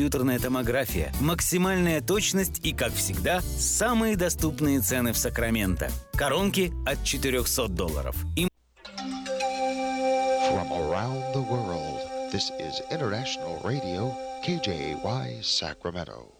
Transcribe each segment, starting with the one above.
компьютерная томография, максимальная точность и, как всегда, самые доступные цены в Сакраменто. Коронки от 400 долларов. И From around the world, this is International Radio, KJY Sacramento.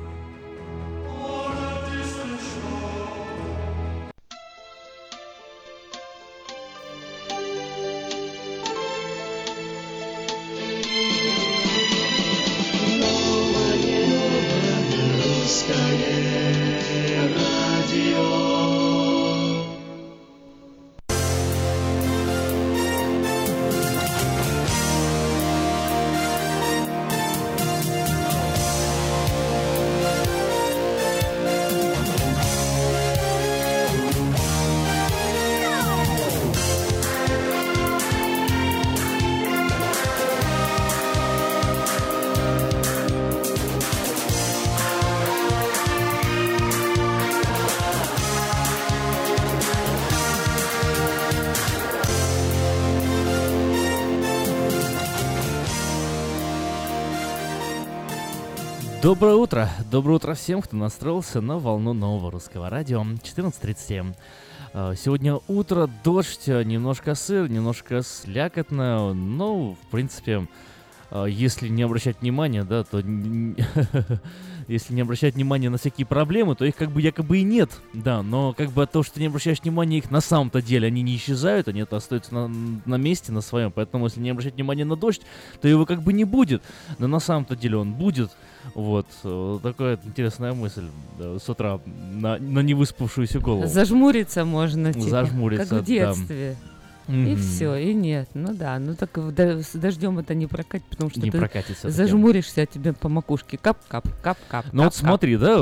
Доброе утро! Доброе утро всем, кто настроился на волну нового русского радио. 14.37. Э, Сегодня утро, дождь, немножко сыр, немножко слякотно, но, в принципе, э, если не обращать внимания, да, то если не обращать внимания на всякие проблемы, то их как бы якобы и нет, да, но как бы того, что ты не обращаешь внимания, их на самом-то деле, они не исчезают, они это остаются на, на месте, на своем, поэтому если не обращать внимания на дождь, то его как бы не будет, но на самом-то деле он будет, вот, такая интересная мысль да, с утра на, на невыспавшуюся голову. Зажмуриться можно, типа, Зажмуриться, как в да. Детстве. И все, и нет. Ну да, ну так с дождем это не прокатит, потому что не ты зажмуришься, а тебе по макушке кап-кап, кап-кап. Ну вот смотри, да,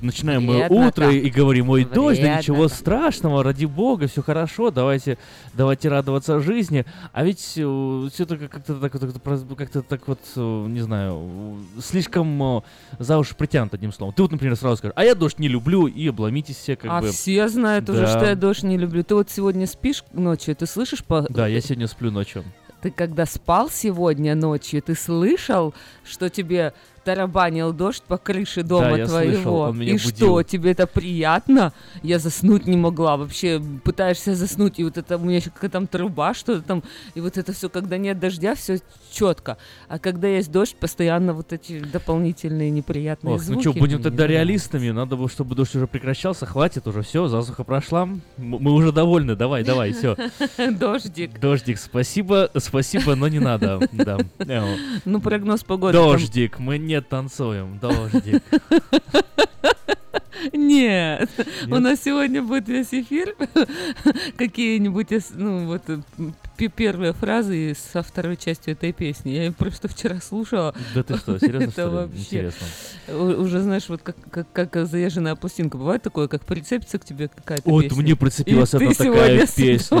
начинаем мы утро и говорим, ой, дождь, да ничего страшного, ради бога, все хорошо, давайте, давайте радоваться жизни. А ведь э, все только как-то так, как-то так вот, э, не знаю, слишком э, за уши притянут одним словом. Ты вот, например, сразу скажешь, а я дождь не люблю, и обломитесь все как а бы. А все знают да. уже, что я дождь не люблю. Ты вот сегодня спишь ночью, ты слышишь по... Да, я сегодня сплю ночью. Ты когда спал сегодня ночью, ты слышал, что тебе тарабанил дождь по крыше дома да, твоего. Слышал, он меня и будил. что, тебе это приятно? Я заснуть не могла. Вообще пытаешься заснуть, и вот это у меня еще какая-то там труба, что-то там, и вот это все, когда нет дождя, все четко. А когда есть дождь, постоянно вот эти дополнительные неприятные Ох, звуки. Ну что, будем тогда реалистами. Надо было, чтобы дождь уже прекращался. Хватит уже, все, засуха прошла. Мы уже довольны. Давай, давай, все. Дождик. Дождик, спасибо, спасибо, но не надо. Ну, прогноз погоды. Дождик, мы не танцуем, дождик. Нет. Нет, у нас сегодня будет весь эфир. Какие-нибудь, ну вот, первые фразы со второй частью этой песни. Я ее просто вчера слушала. Да ты что, серьезно, Это вообще Интересно. Уже, знаешь, вот как, как, как заезженная пластинка. Бывает такое, как прицепится к тебе какая-то песня. мне прицепилась одна такая песня.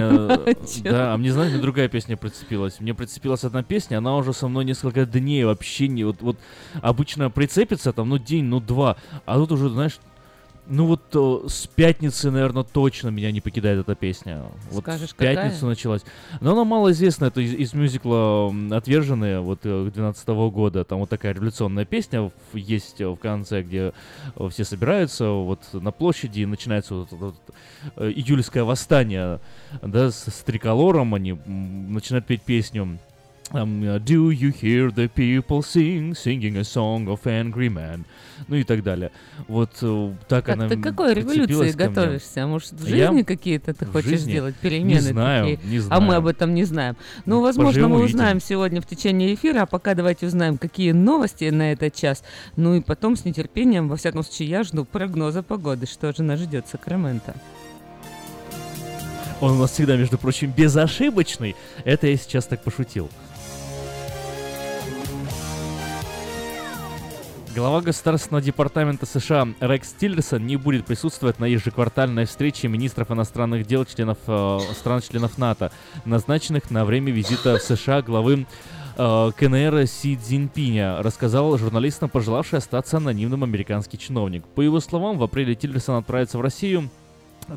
Да, а мне, знаешь, другая песня прицепилась. Мне прицепилась одна песня, она уже со мной несколько дней вообще не... Вот, вот обычно прицепится там, ну, день, ну, два. А тут уже, знаешь, ну вот о, с пятницы, наверное, точно меня не покидает эта песня. Вот Скажешь, в пятницу какая? началась. Но она малоизвестна, это из, из мюзикла «Отверженные» вот 12 -го года. Там вот такая революционная песня есть в конце, где все собираются вот на площади и начинается вот, вот, вот, э, июльское восстание, да, с, с триколором они начинают петь песню Um, do you hear the people sing, singing a song of angry man? Ну и так далее. Вот uh, так как она Ты какой революции готовишься? Может, в жизни Я... какие-то ты хочешь жизни? сделать перемены? Не знаю, такие? не знаю. А мы об этом не знаем. Ну, возможно, Поживем, мы увидим. узнаем сегодня в течение эфира, а пока давайте узнаем, какие новости на этот час. Ну и потом с нетерпением, во всяком случае, я жду прогноза погоды, что же нас ждет Сакраменто. Он у нас всегда, между прочим, безошибочный. Это я сейчас так пошутил. Глава Государственного департамента США Рекс Тиллерсон не будет присутствовать на ежеквартальной встрече министров иностранных дел членов э, стран-членов НАТО, назначенных на время визита в США главы э, КНР Си Цзиньпиня, рассказал журналистам, пожелавший остаться анонимным американский чиновник. По его словам, в апреле Тиллерсон отправится в Россию,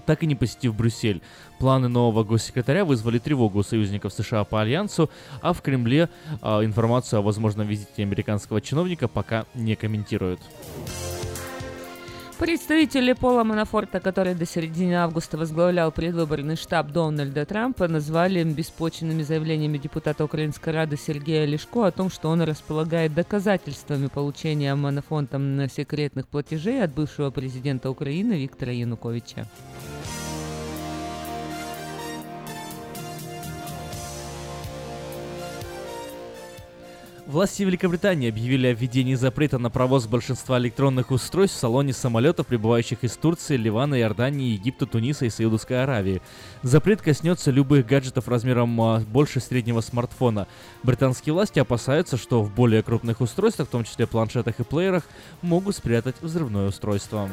так и не посетив Брюссель. Планы нового госсекретаря вызвали тревогу у союзников США по Альянсу, а в Кремле э, информацию о возможном визите американского чиновника пока не комментируют. Представители Пола Манафорта, который до середины августа возглавлял предвыборный штаб Дональда Трампа, назвали беспочвенными заявлениями депутата Украинской Рады Сергея Лешко о том, что он располагает доказательствами получения Манафонтом секретных платежей от бывшего президента Украины Виктора Януковича. Власти Великобритании объявили о введении запрета на провоз большинства электронных устройств в салоне самолетов, прибывающих из Турции, Ливана, Иордании, Египта, Туниса и Саудовской Аравии. Запрет коснется любых гаджетов размером а, больше среднего смартфона. Британские власти опасаются, что в более крупных устройствах, в том числе планшетах и плеерах, могут спрятать взрывное устройство.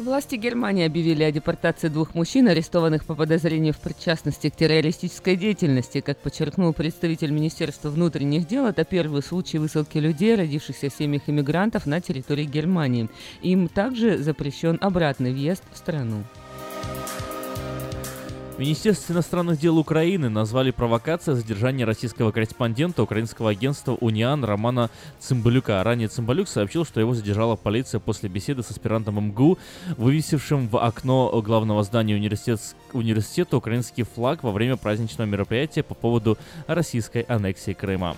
Власти Германии объявили о депортации двух мужчин, арестованных по подозрению в причастности к террористической деятельности. Как подчеркнул представитель Министерства внутренних дел, это первый случай высылки людей, родившихся в семьях иммигрантов на территории Германии. Им также запрещен обратный въезд в страну. Министерство иностранных дел Украины назвали провокацией задержание российского корреспондента украинского агентства «Униан» Романа Цымбалюка. Ранее Цымбалюк сообщил, что его задержала полиция после беседы с аспирантом МГУ, вывесившим в окно главного здания университет, университета украинский флаг во время праздничного мероприятия по поводу российской аннексии Крыма.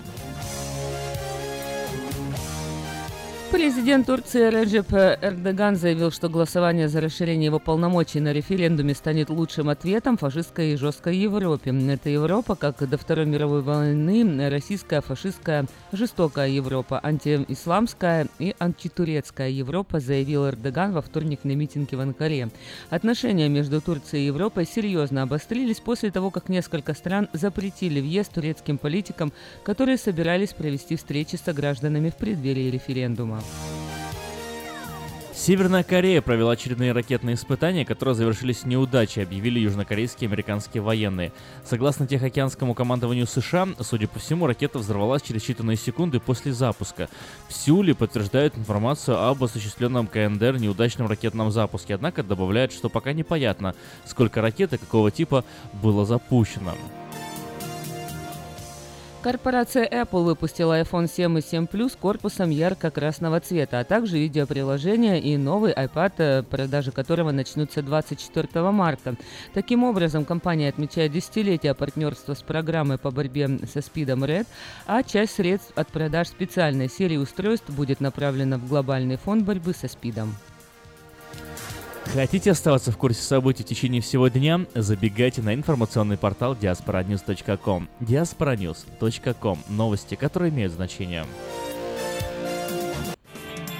Президент Турции Реджеп Эрдоган заявил, что голосование за расширение его полномочий на референдуме станет лучшим ответом фашистской и жесткой Европе. Это Европа, как до Второй мировой войны, российская, фашистская, жестокая Европа, антиисламская и антитурецкая Европа, заявил Эрдоган во вторник на митинге в Анкаре. Отношения между Турцией и Европой серьезно обострились после того, как несколько стран запретили въезд турецким политикам, которые собирались провести встречи с гражданами в преддверии референдума. Северная Корея провела очередные ракетные испытания, которые завершились неудачей, объявили южнокорейские и американские военные. Согласно Тихоокеанскому командованию США, судя по всему, ракета взорвалась через считанные секунды после запуска. В Сеуле подтверждают информацию об осуществленном КНДР неудачном ракетном запуске, однако добавляют, что пока непонятно, сколько ракет и какого типа было запущено. Корпорация Apple выпустила iPhone 7 и 7 Plus корпусом ярко-красного цвета, а также видеоприложение и новый iPad, э, продажи которого начнутся 24 марта. Таким образом, компания отмечает десятилетие партнерства с программой по борьбе со спидом Red, а часть средств от продаж специальной серии устройств будет направлена в глобальный фонд борьбы со спидом. Хотите оставаться в курсе событий в течение всего дня? Забегайте на информационный портал diasporanews.com diasporanews.com Новости, которые имеют значение.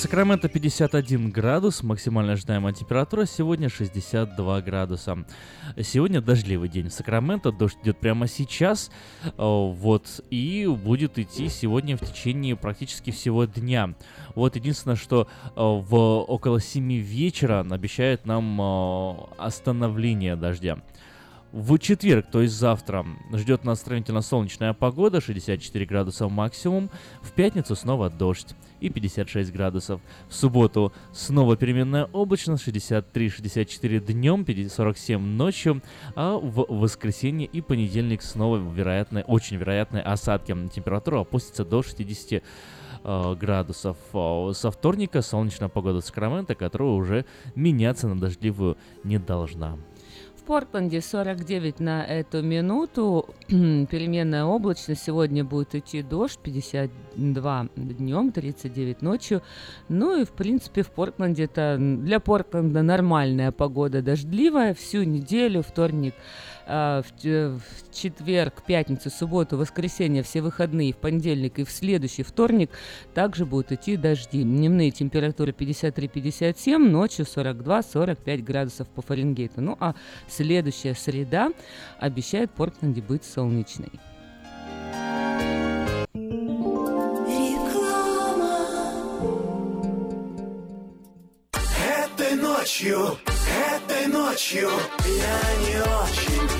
Сакраменто 51 градус, максимально ожидаемая температура сегодня 62 градуса. Сегодня дождливый день в Сакраменто, дождь идет прямо сейчас, э, вот, и будет идти сегодня в течение практически всего дня. Вот единственное, что э, в около 7 вечера обещает нам э, остановление дождя. В четверг, то есть завтра, ждет нас сравнительно солнечная погода, 64 градуса максимум. В пятницу снова дождь и 56 градусов. В субботу снова переменная облачность, 63-64 днем, 47 ночью. А в воскресенье и понедельник снова вероятные, очень вероятные осадки. Температура опустится до 60 э, градусов. Со вторника солнечная погода Сакрамента, которая уже меняться на дождливую не должна. Портленде 49 на эту минуту. Переменная облачность. Сегодня будет идти дождь. 52 днем, 39 ночью. Ну и, в принципе, в Портленде это для Портленда нормальная погода. Дождливая всю неделю. Вторник в, в четверг, пятницу, субботу, воскресенье, все выходные, в понедельник и в следующий вторник также будут идти дожди. Дневные температуры 53-57, ночью 42-45 градусов по Фаренгейту. Ну а следующая среда обещает Портленде быть солнечной. Этой ночью, этой ночью я не очень.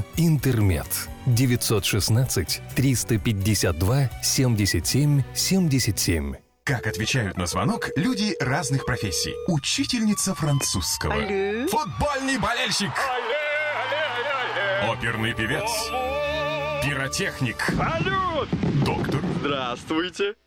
«Интермед». 916 352 77 77. Как отвечают на звонок люди разных профессий. Учительница французского. Алле. Футбольный болельщик. Оперный певец. Пиротехник. Салют! Доктор. Здравствуйте.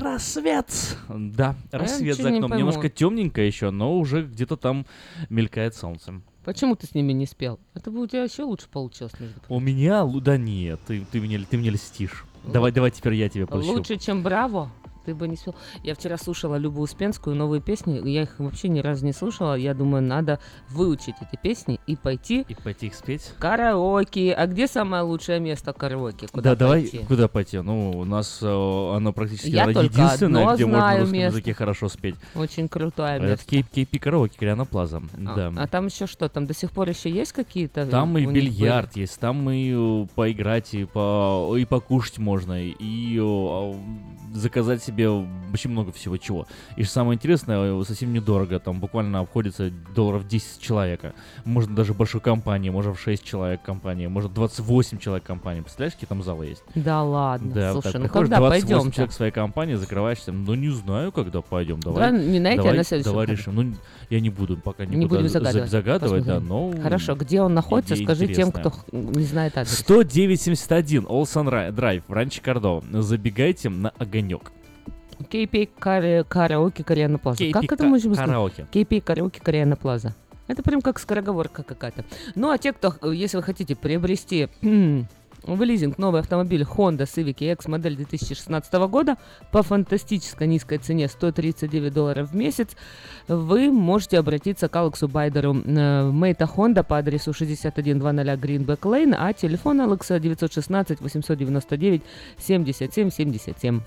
Рассвет. Да, рассвет чё за не окном. пойму. Немножко темненько еще, но уже где-то там мелькает солнце. Почему ты с ними не спел? Это бы у тебя еще лучше получилось, между прочим. У меня, да нет, ты, ты, мне, ты мне льстишь. Давай, давай теперь я тебе пущу. Лучше, чем Браво, ты бы не спел. Я вчера слушала Любу Успенскую, новые песни. Я их вообще ни разу не слушала. Я думаю, надо выучить эти песни и пойти И пойти их спеть? караоке. А где самое лучшее место караоке? Куда да, давай, пойти? куда пойти? Ну, у нас э, оно практически Я единственное, где можно на русском место. языке хорошо спеть. Очень крутое Это место. Кейп, Кейпи караоке, Кориана Плаза. А, да. а там еще что? Там до сих пор еще есть какие-то? Там э, и у них бильярд есть, там и э, поиграть, и, по, и покушать можно, и э, а, заказать себе очень много всего чего. И самое интересное, э, совсем недорого, там буквально обходится долларов 10 человека. Можно даже большой компании, можно в 6 человек компании, может 28 человек компании. Представляешь, какие там залы есть? Да ладно. Да, Слушай, так ну когда 28 пойдем? человек своей компании, закрываешься, ну не знаю, когда пойдем, давай. Да, не на эти, а давай, на следующий Давай решим. Ну, я не буду пока Не никуда будем за- загадывать. загадывать, да, но... Хорошо, где он находится, скажи тем, интересная. кто х- не знает адрес. 10971 Олсон Ра- Драйв в Ранче Кордо. Забегайте на огонек. KP караоке Кориана Плаза. KP Как это можно сказать? караоке. KP караоке Кориана Плаза. Это прям как скороговорка какая-то. Ну а те, кто, если вы хотите приобрести в лизинг новый автомобиль Honda Civic EX модель 2016 года по фантастически низкой цене 139 долларов в месяц, вы можете обратиться к Алексу Байдеру э, в Мейта Honda по адресу 6100 Greenback Lane, а телефон Алекса 916 899 77 77.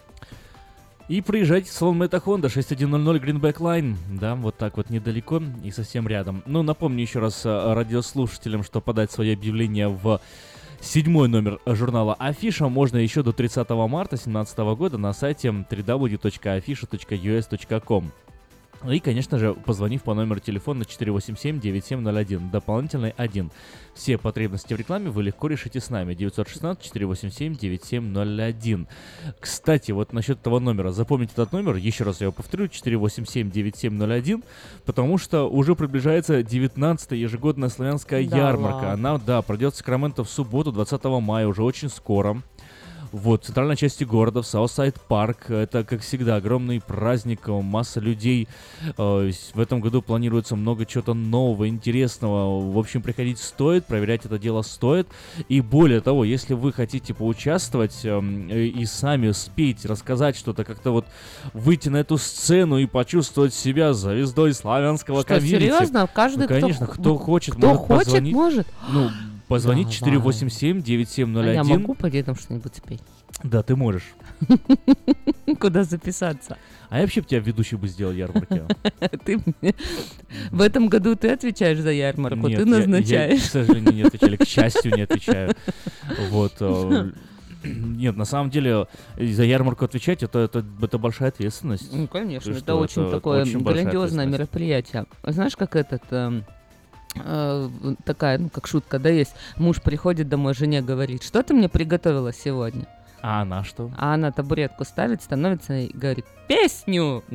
И приезжайте в салон Honda 6100 Greenback Line. Да, вот так вот недалеко и совсем рядом. Ну, напомню еще раз э, радиослушателям, что подать свое объявление в седьмой номер журнала Афиша можно еще до 30 марта 2017 года на сайте www.afisha.us.com. И, конечно же, позвонив по номеру телефона 487-9701, дополнительный 1. Все потребности в рекламе вы легко решите с нами. 916-487-9701. Кстати, вот насчет этого номера. Запомните этот номер, еще раз я его повторю, 487-9701, потому что уже приближается 19-я ежегодная славянская Да ярмарка. ладно. Она, да, пройдет в Сакраменто в субботу, 20 мая, уже очень скоро. Вот, в центральной части города, в Southside Park. Это, как всегда, огромный праздник, масса людей. Э, В этом году планируется много чего-то нового, интересного. В общем, приходить стоит, проверять это дело стоит. И более того, если вы хотите поучаствовать эм, э, и сами спеть, рассказать что-то, как-то вот выйти на эту сцену и почувствовать себя звездой славянского Что, комьюнити. серьезно? Каждый, ну, кто конечно, х- кто х- хочет, кто может хочет, позвонить. может. Ну, позвонить Давай. 487-9701. А я могу пойти там что-нибудь спеть? Да, ты можешь. Куда записаться? А я вообще бы тебя ведущий бы сделал ярмарки. Ты В этом году ты отвечаешь за ярмарку, ты назначаешь. к сожалению, не отвечали. К счастью, не отвечаю. Вот. э, Нет, на самом деле, за ярмарку отвечать, это, это, это большая ответственность. Ну, конечно, это очень такое грандиозное мероприятие. Знаешь, как этот... э, такая, ну, как шутка, да, есть. Муж приходит домой, жене говорит, что ты мне приготовила сегодня? А она что? А она табуретку ставит, становится и говорит, песню!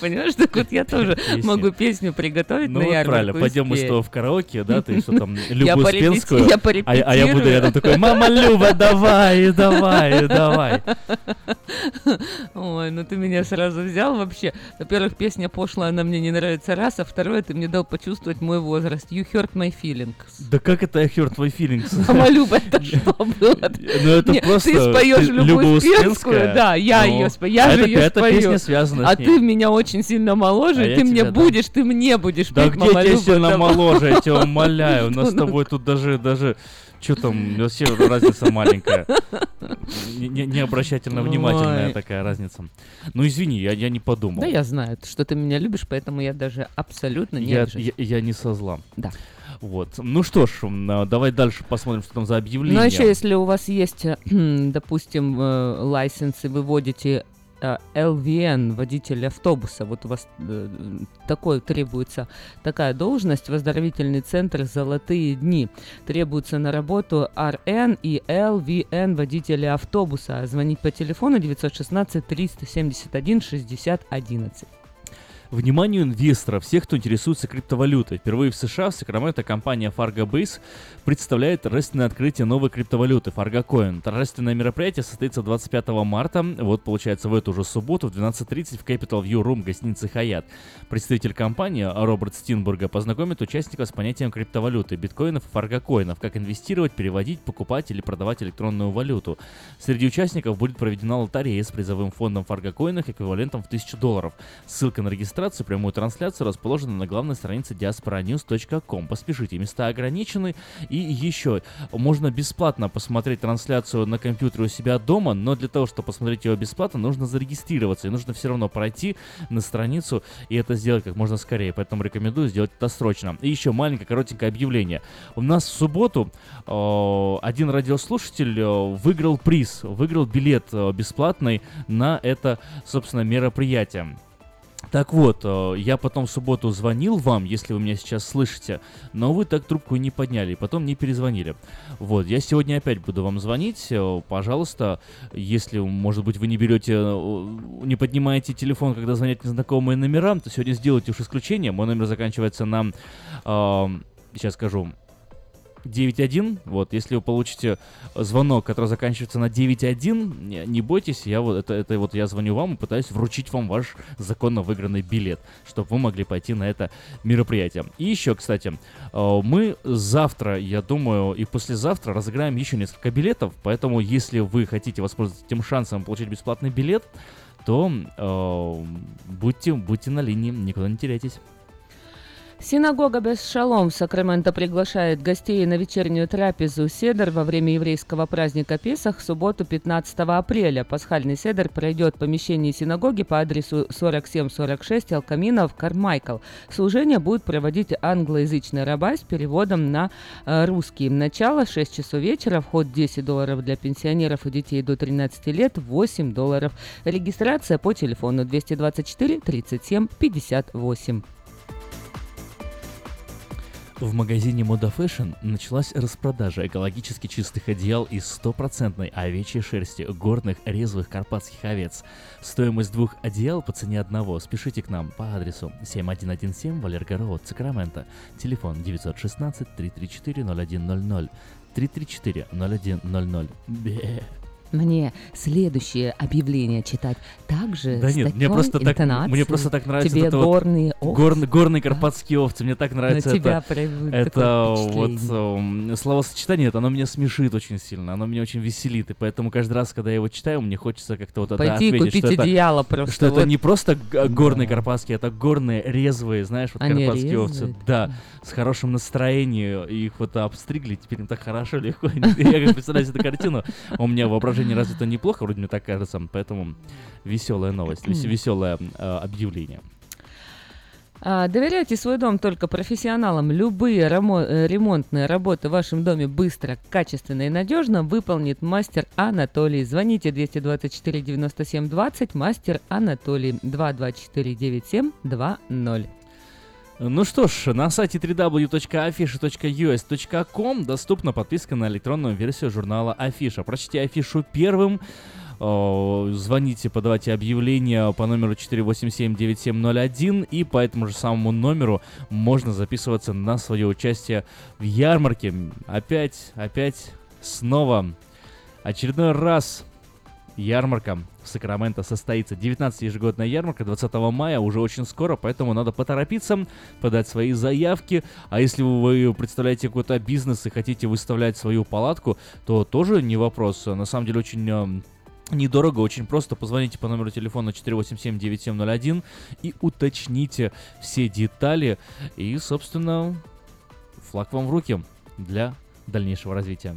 Понимаешь, так вот я тоже могу песню приготовить Ну на вот ярмарку правильно, пойдем мы с тобой в караоке, да, ты что там, Любу Успенскую, я а, я- а я буду рядом такой, мама Люба, давай, давай, давай. Ой, ну ты меня сразу взял вообще. Во-первых, песня пошлая, она мне не нравится раз, а второе, ты мне дал почувствовать мой возраст. You hurt my feelings. Да как это I hurt my feelings? Мама Люба, это что было? Ну это просто Ты споешь Люба Любу Успенскую, да, я Ну, ее спою, я а же ее эта спою. песня связана а ты меня очень сильно моложе, А ты мне будешь, ты мне будешь Да где тебя сильно моложе, я тебя умоляю. У нас с Ну, ну, тобой тут даже, даже, что там, вообще разница маленькая. Не, не- не обращайте на внимательная такая разница. Ну извини, я, я не подумал. Да я знаю, что ты меня любишь, поэтому я даже абсолютно не я, не со зла. Да. Вот. Ну что ж, а, давай дальше посмотрим, что там за объявление. Ну, а еще, если у вас есть, э, допустим, э, лайсенс, и вы водите э, LVN, водитель автобуса, вот у вас э, такой требуется, такая должность, возздоровительный центр «Золотые дни». Требуется на работу RN и LVN водителя автобуса. Звонить по телефону 916 371 60 11. Вниманию инвесторов, всех, кто интересуется криптовалютой. Впервые в США в Сакраменто компания Fargo Base представляет торжественное открытие новой криптовалюты Fargo Coin. Торжественное мероприятие состоится 25 марта, вот получается в эту же субботу в 12.30 в Capital View Room гостиницы Хаят. Представитель компании Роберт Стинбурга познакомит участников с понятием криптовалюты, биткоинов и фаргокоинов, как инвестировать, переводить, покупать или продавать электронную валюту. Среди участников будет проведена лотерея с призовым фондом фаргокоинов эквивалентом в 1000 долларов. Ссылка на регистрацию регистрацию, прямую трансляцию расположена на главной странице diasporanews.com. Поспешите, места ограничены. И еще, можно бесплатно посмотреть трансляцию на компьютере у себя дома, но для того, чтобы посмотреть ее бесплатно, нужно зарегистрироваться. И нужно все равно пройти на страницу и это сделать как можно скорее. Поэтому рекомендую сделать это срочно. И еще маленькое коротенькое объявление. У нас в субботу э, один радиослушатель э, выиграл приз, выиграл билет э, бесплатный на это, собственно, мероприятие. Так вот, э, я потом в субботу звонил вам, если вы меня сейчас слышите, но вы так трубку не подняли, потом не перезвонили. Вот, я сегодня опять буду вам звонить. Э, пожалуйста, если, может быть, вы не берете, э, не поднимаете телефон, когда звонят незнакомые номера, то сегодня сделайте уж исключение. Мой номер заканчивается на... Э, сейчас скажу. 9.1, вот, если вы получите звонок, который заканчивается на 9.1, не, не бойтесь, я вот, это, это вот я звоню вам и пытаюсь вручить вам ваш законно выигранный билет, чтобы вы могли пойти на это мероприятие. И еще, кстати, э, мы завтра, я думаю, и послезавтра разыграем еще несколько билетов, поэтому если вы хотите воспользоваться этим шансом получить бесплатный билет, то э, будьте, будьте на линии, никуда не теряйтесь. Синагога без шалом в Сакраменто приглашает гостей на вечернюю трапезу Седер во время еврейского праздника Песах в субботу 15 апреля. Пасхальный Седер пройдет в помещении синагоги по адресу 4746 Алкамина в Кармайкл. Служение будет проводить англоязычный рабай с переводом на э, русский. Начало 6 часов вечера, вход 10 долларов для пенсионеров и детей до 13 лет, 8 долларов. Регистрация по телефону 224 37 58. В магазине Moda Fashion началась распродажа экологически чистых одеял из стопроцентной овечьей шерсти горных резвых карпатских овец. Стоимость двух одеял по цене одного. Спешите к нам по адресу 7117 Валерго Роуд, Сакраменто. Телефон 916 334 0100 334 0100. Бе мне следующее объявление читать также да с нет, мне просто так, мне просто так нравится Тебе это горные вот, овцы. гор, горные карпатские овцы, мне так нравится На тебя это, это вот um, словосочетание, это оно меня смешит очень сильно, оно меня очень веселит, и поэтому каждый раз, когда я его читаю, мне хочется как-то вот Пойти это ответить, купить что одеяло это, просто. что вот. это не просто горные карпатские, это горные резвые, знаешь, вот Они карпатские овцы, резвые? да, с хорошим настроением, их вот обстригли, теперь им так хорошо, легко, я как представляю эту картину, у меня воображение развито неплохо, вроде мне так кажется, поэтому веселая новость, вес- веселое э, объявление. А, доверяйте свой дом только профессионалам. Любые э, ремонтные работы в вашем доме быстро, качественно и надежно выполнит мастер Анатолий. Звоните 224 97 20, мастер Анатолий 224 97 20. Ну что ж, на сайте www.afisha.us.com доступна подписка на электронную версию журнала Афиша. Прочтите афишу первым, звоните, подавайте объявление по номеру 487-9701, и по этому же самому номеру можно записываться на свое участие в ярмарке. Опять, опять, снова, очередной раз ярмарка в Сакраменто состоится. 19 ежегодная ярмарка 20 мая, уже очень скоро, поэтому надо поторопиться, подать свои заявки. А если вы представляете какой-то бизнес и хотите выставлять свою палатку, то тоже не вопрос. На самом деле очень э, Недорого, очень просто. Позвоните по номеру телефона 487-9701 и уточните все детали. И, собственно, флаг вам в руки для дальнейшего развития.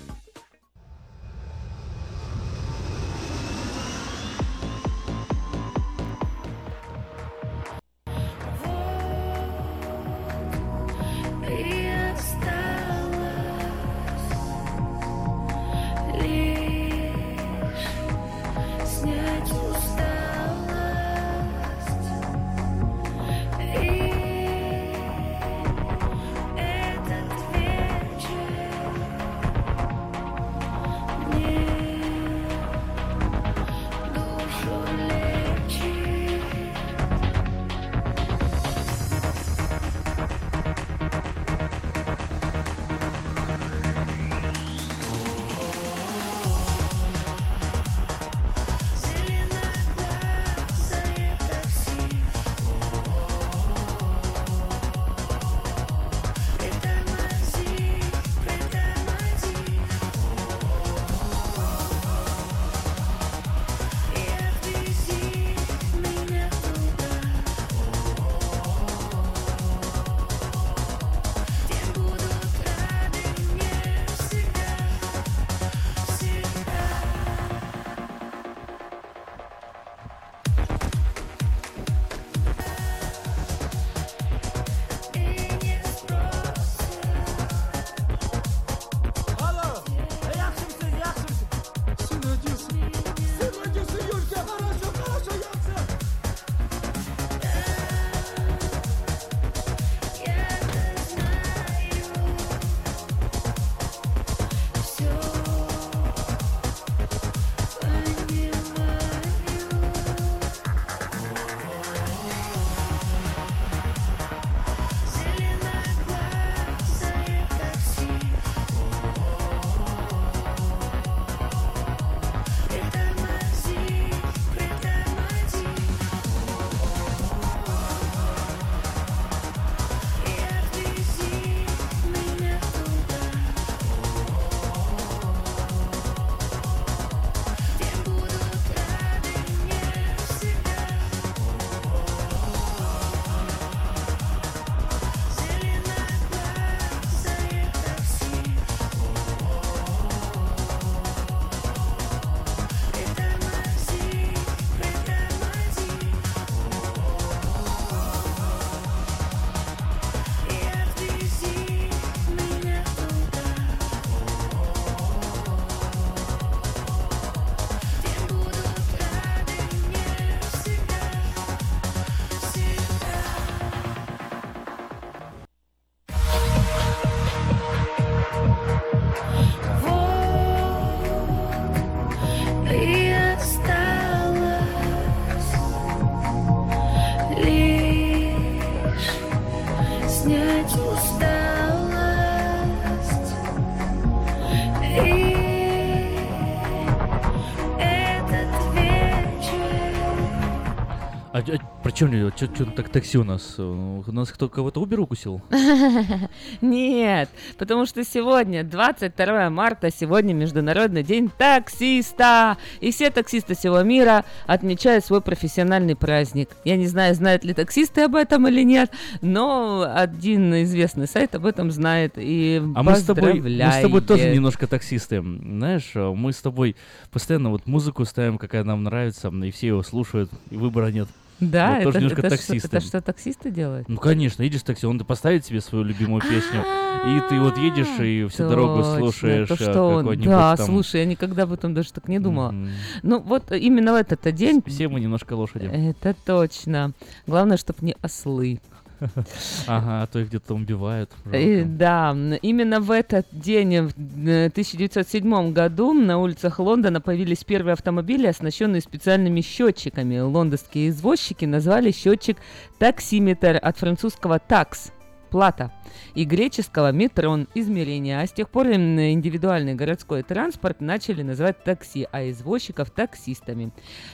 Что мне, что так такси у нас? э, У нас кто кого-то Uber укусил? Нет, потому что сегодня, 22 марта, сегодня Международный день таксиста. И все таксисты всего мира отмечают свой профессиональный праздник. Я не знаю, знают ли таксисты об этом или нет, но один известный сайт об этом знает. И А мы с тобой, мы с тобой тоже немножко таксисты. Знаешь, э, мы с тобой постоянно вот музыку ставим, какая нам нравится, и все его слушают, и выбора нет. Да, Вот тоже это, немножко это, что, таксисты. это что таксисты делают? Ну, конечно, едешь в такси, он поставит себе свою любимую песню, и ты вот едешь и всю дорогу слушаешь то, что он- какой-нибудь Да, там... слушай, я никогда об этом даже так не думала. Ну, вот именно в этот день... Все мы немножко лошади. Это точно. Главное, чтобы не ослы. Ага, а то их где-то убивают. И, да, именно в этот день, в э, 1907 году, на улицах Лондона появились первые автомобили, оснащенные специальными счетчиками. Лондонские извозчики назвали счетчик таксиметр от французского такс плата и греческого метрон измерения. А с тех пор индивидуальный городской транспорт начали называть такси, а извозчиков таксистами.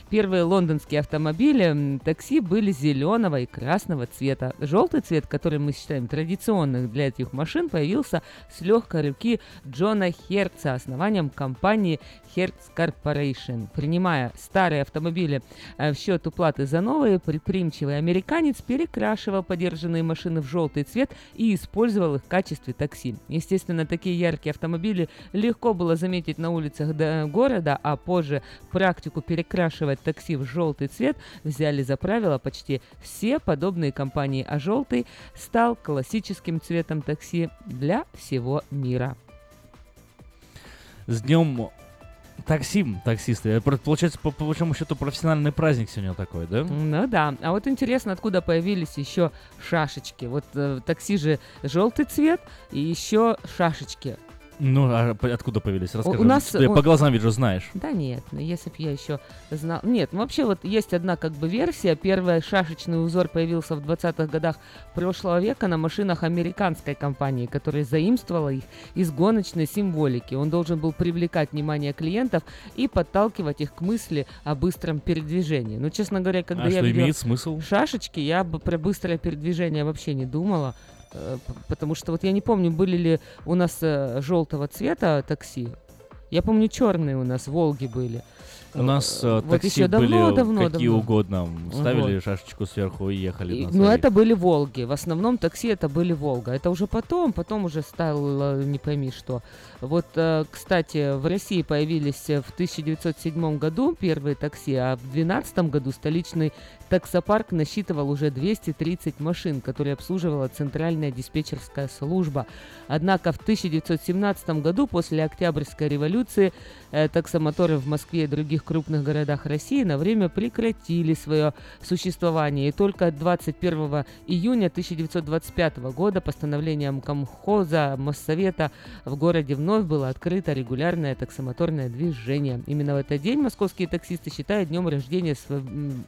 Первые лондонские автомобили такси были зеленого и красного цвета. Желтый цвет, который мы считаем традиционным для этих машин, появился с легкой руки Джона Херца, основанием компании Hertz Corporation. Принимая старые автомобили э, в счет уплаты за новые, предприимчивый американец перекрашивал подержанные машины в желтый цвет и использовал их в качестве такси. Естественно, такие яркие автомобили легко было заметить на улицах города, а позже практику перекрашивать такси в желтый цвет взяли за правило почти все подобные компании, а желтый стал классическим цветом такси для всего мира. С днем такси, таксисты. Получается, по, по большому счету, профессиональный праздник сегодня такой, да? Ну да. А вот интересно, откуда появились еще шашечки. Вот э, такси же желтый цвет и еще шашечки. Ну, а откуда появились? Расскажи. у нас, Ты у- по глазам вижу, знаешь. Да нет, ну если бы я еще знал... Нет, ну вообще вот есть одна как бы версия. Первый шашечный узор появился в 20-х годах прошлого века на машинах американской компании, которая заимствовала их из гоночной символики. Он должен был привлекать внимание клиентов и подталкивать их к мысли о быстром передвижении. Ну, честно говоря, когда а я что видела имеет смысл? шашечки, я бы про быстрое передвижение вообще не думала. Э, Потому что вот я не помню, были ли у нас желтого цвета такси. Я помню, черные у нас Волги были. У нас э, вот такси еще давно, были давно, какие давно. угодно. Ставили Вот. шашечку сверху и ехали И- на ну, это были Волги. В основном такси это были Волга. Это уже потом, потом уже стало не пойми что. Вот, э, кстати, в России появились э, в 1907 году первые такси, а в 2012 году столичный таксопарк насчитывал уже 230 машин, которые обслуживала Центральная диспетчерская служба. Однако в 1917 году, после Октябрьской революции, э, таксомоторы в Москве и других крупных городах России на время прекратили свое существование. И только 21 июня 1925 года постановлением комхоза Моссовета в городе вновь было открыто регулярное таксомоторное движение. Именно в этот день московские таксисты считают днем рождения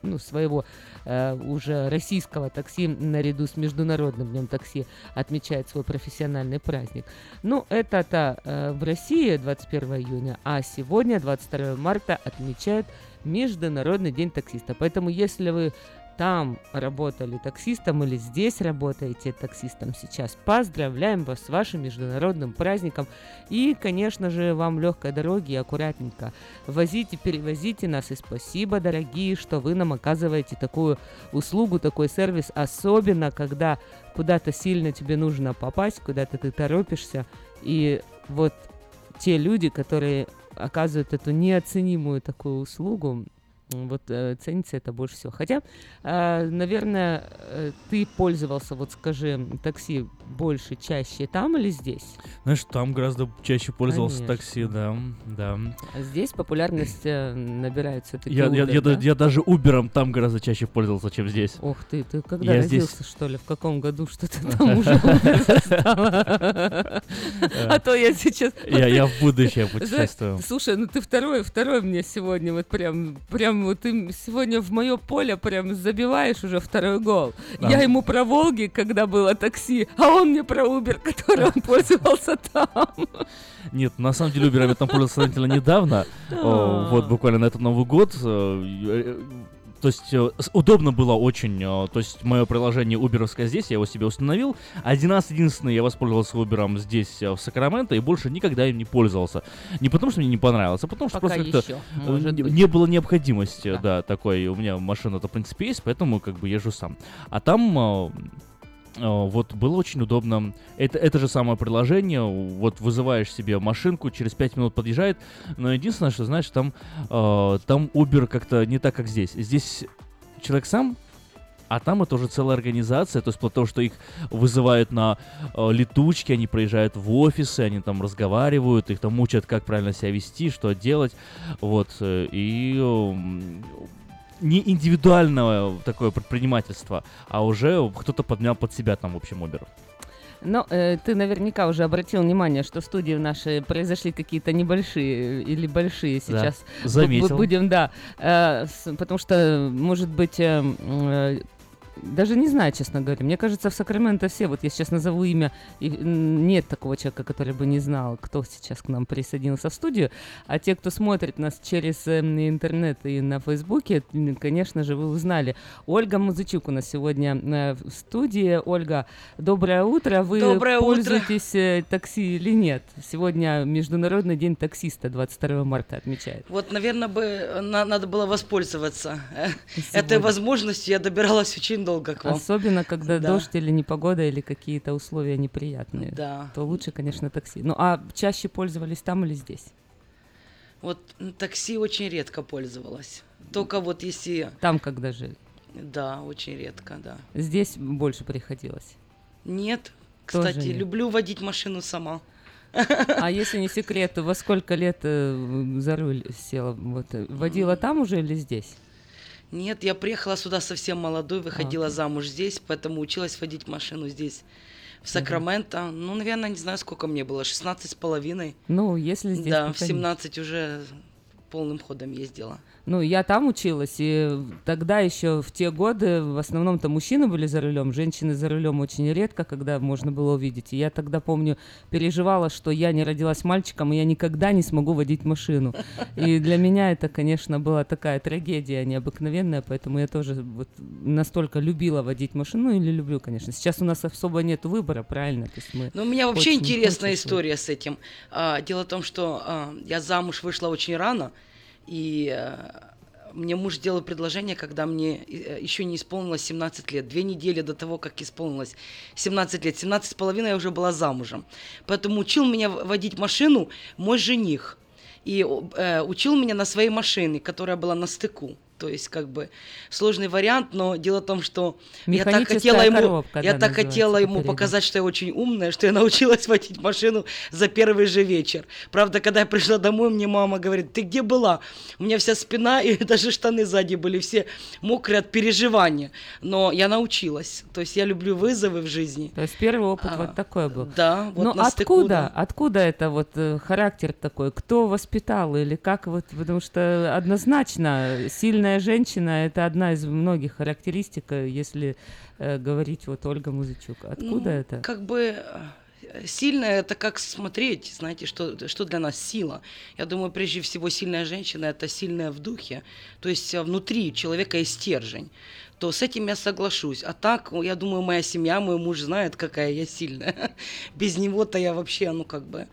ну, своего э, уже российского такси наряду с международным днем такси отмечает свой профессиональный праздник. Ну, это-то э, в России 21 июня, а сегодня, 22 марта, отмечают Международный день таксиста. Поэтому, если вы там работали таксистом или здесь работаете таксистом сейчас, поздравляем вас с вашим международным праздником. И, конечно же, вам легкой дороги и аккуратненько. Возите, перевозите нас. И спасибо, дорогие, что вы нам оказываете такую услугу, такой сервис, особенно когда куда-то сильно тебе нужно попасть, куда-то ты торопишься. И вот те люди, которые оказывают эту неоценимую такую услугу, вот э, ценится это больше всего. Хотя, э, наверное, э, ты пользовался, вот скажи, такси больше, чаще там или здесь? Знаешь, там гораздо чаще пользовался Конечно. такси, да, да. А здесь популярность э, набирает все-таки Я, я, Uber, я, да? я даже Убером там гораздо чаще пользовался, чем здесь. Ох ты, ты когда Я родился, здесь- что ли? В каком году что ты там уже Uber? А то я сейчас... Я- в будущее путешествую. Слушай, ну ты второй, второй мне сегодня вот прям, прям вот ты сегодня в мое поле прям забиваешь уже второй гол. Я ему про Волги, когда было такси, а он мне про Uber, который он пользовался там. Нет, на самом деле Убером я там пользовался сравнительно недавно. Вот буквально на этот Новый год. э, э, то есть э, удобно было очень, то есть мое приложение Uberовское здесь, я его себе установил. Один раз единственный я воспользовался Uberом здесь, в Сакраменто, и больше никогда им не пользовался. Не потому, что мне не понравилось, а потому что Пока просто как-то не, было необходимости, да. такой. У меня машина-то, в принципе, есть, поэтому как бы езжу сам. А там вот было очень удобно. Это, это же самое приложение. Вот вызываешь себе машинку, через 5 минут подъезжает. Но единственное, что знаешь, там, э, там Uber как-то не так, как здесь. Здесь человек сам. А там это уже целая организация, то есть потому что их вызывают на э, летучки, они приезжают в офисы, они там разговаривают, их там учат, как правильно себя вести, что делать, вот, э, и эм, не индивидуальное такое предпринимательство, а уже кто-то поднял под себя там, в общем, Uber. Но э, ты наверняка уже обратил внимание, что в студии в нашей произошли какие-то небольшие или большие Да, сейчас. бу- заметил. бу- Будем, да. э, с- потому что, может быть, э, э, даже не знаю, честно говоря. Мне кажется, в Сакраменто все, вот я сейчас назову имя, и нет такого человека, который бы не знал, кто сейчас к нам присоединился в студию. А те, кто смотрит нас через э, интернет и на Фейсбуке, конечно же, вы узнали. Ольга Музычук у нас сегодня э, в студии. Ольга, доброе утро. Вы Доброе утро. пользуетесь э, такси или нет? Сегодня Международный день таксиста 22 марта отмечает. Вот, наверное, бы э, на- надо было воспользоваться Сегодня. этой возможностью. Я добиралась очень долго к вам. Особенно, когда Да. дождь или непогода, или какие-то условия неприятные. Да. То лучше, конечно, такси. Ну, а чаще пользовались там или здесь? Вот такси очень редко пользовалась. Только вот если... Там, когда жили. Да, очень редко, да. Здесь больше приходилось. Нет, Тоже кстати, нет. люблю водить машину сама. А если не секрет, то во сколько лет э, за руль села? Вот, э, водила там уже или здесь? Нет, я приехала сюда совсем молодой, выходила А. замуж здесь, поэтому училась водить машину здесь, в Сакраменто. Ну, наверное, не знаю, сколько мне было, 16 с половиной. Ну, если здесь, Да, в конечно. 17 уже полным ходом ездила. Ну, я там училась, и тогда еще в те годы в основном-то мужчины были за рулем, женщины за рулем очень редко, когда можно было увидеть. И я тогда, помню, переживала, что я не родилась мальчиком, и я никогда не смогу водить машину. И для меня это, конечно, была такая трагедия необыкновенная, поэтому я тоже вот настолько любила водить машину, или люблю, конечно. Сейчас у нас особо нет выбора, правильно? То есть мы Ну, у меня вообще интересная хочется. история с этим. А, дело в том, что а, я замуж вышла очень рано, и а, мне муж сделал предложение, когда мне э, еще не исполнилось 17 лет. Две недели до того, как исполнилось 17 лет. 17 с половиной я уже была замужем. Поэтому учил меня водить машину мой жених. И э, учил меня на своей машине, которая была на стыку. То есть, как бы, сложный вариант, но дело в том, что я так хотела ему, коробка, я да, так хотела ему по-переднему. показать, что я очень умная, что я научилась водить машину за первый же вечер. Правда, когда я пришла домой, мне мама говорит, ты где была? У меня вся спина и даже штаны сзади были все мокрые от переживания. Но я научилась. То есть я люблю вызовы в жизни. То есть первый опыт А, вот такой был. Да, вот Но на стыку, откуда, да. откуда это вот э, характер такой? Кто воспитал или как вот? Потому что однозначно сильная женщина это одна из многих характеристик, э, если э, говорить вот Ольга Музычук. Откуда Ну, это? Как бы э, сильная это как смотреть, знаете, что, что для нас сила. Я думаю, прежде всего, сильная женщина это сильная в духе, то есть э, внутри человека есть стержень. То с этим я соглашусь. А так, я думаю, моя семья, мой муж знает, какая я сильная. Без него-то я вообще, ну, как бы,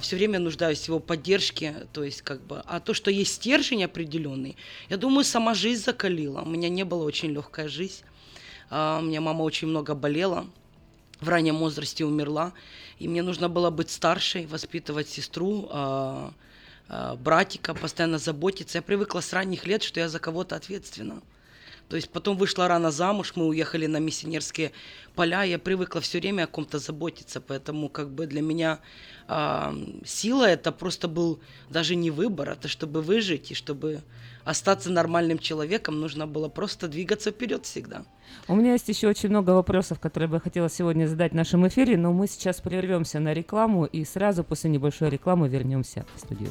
все время нуждаюсь в его поддержке. То есть, как бы, а то, что есть стержень определенный, я думаю, сама жизнь закалила. У меня не была очень легкая жизнь. А, У меня мама очень много болела в раннем возрасте умерла, и мне нужно было быть старшей, воспитывать сестру, а, а, братика, постоянно заботиться. Я привыкла с ранних лет, что я за кого-то ответственна. То есть потом вышла рано замуж, мы уехали на миссионерские поля, я привыкла все время о ком-то заботиться, поэтому как бы для меня а, сила это просто был даже не выбор, это чтобы выжить и чтобы остаться нормальным человеком, нужно было просто двигаться вперед всегда. У меня есть еще очень много вопросов, которые бы я хотела сегодня задать в нашем эфире, но мы сейчас прервемся на рекламу и сразу после небольшой рекламы вернемся в студию.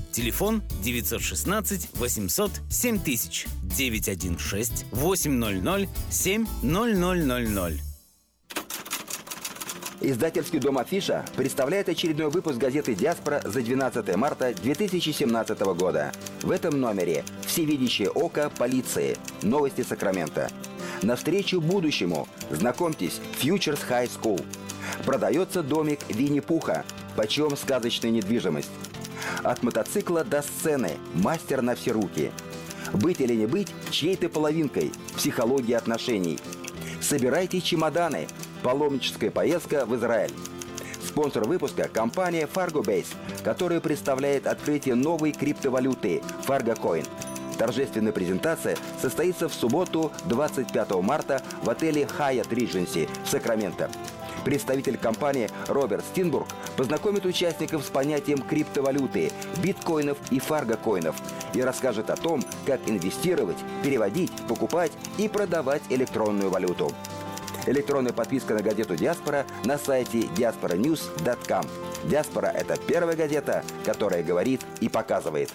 Телефон 916 800 7000 916 800 7000. Издательский дом «Афиша» представляет очередной выпуск газеты «Диаспора» за 12 марта 2017 года. В этом номере «Всевидящее око полиции. Новости Сакрамента». Навстречу будущему. Знакомьтесь, Futures High School. Продается домик Винни-Пуха. Почем сказочная недвижимость. От мотоцикла до сцены. Мастер на все руки. Быть или не быть чьей-то половинкой. Психология отношений. Собирайте чемоданы. Паломническая поездка в Израиль. Спонсор выпуска – компания FargoBase, которая представляет открытие новой криптовалюты FargoCoin. Торжественная презентация состоится в субботу 25 марта в отеле Hyatt Regency в Сакраменто. Представитель компании Роберт Стинбург познакомит участников с понятием криптовалюты, биткоинов и фаргокоинов и расскажет о том, как инвестировать, переводить, покупать и продавать электронную валюту. Электронная подписка на газету «Диаспора» на сайте diasporanews.com. «Диаспора» — это первая газета, которая говорит и показывает.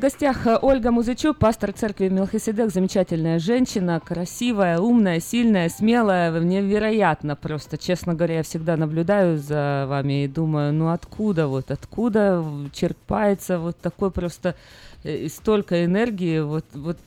В гостях э, Ольга Музычук, пастор церкви Мелхиседек, замечательная женщина, красивая, умная, сильная, смелая, невероятно просто. Честно говоря, я всегда наблюдаю за вами и думаю, ну откуда вот, откуда черпается вот такой просто и столько энергии, вот, вот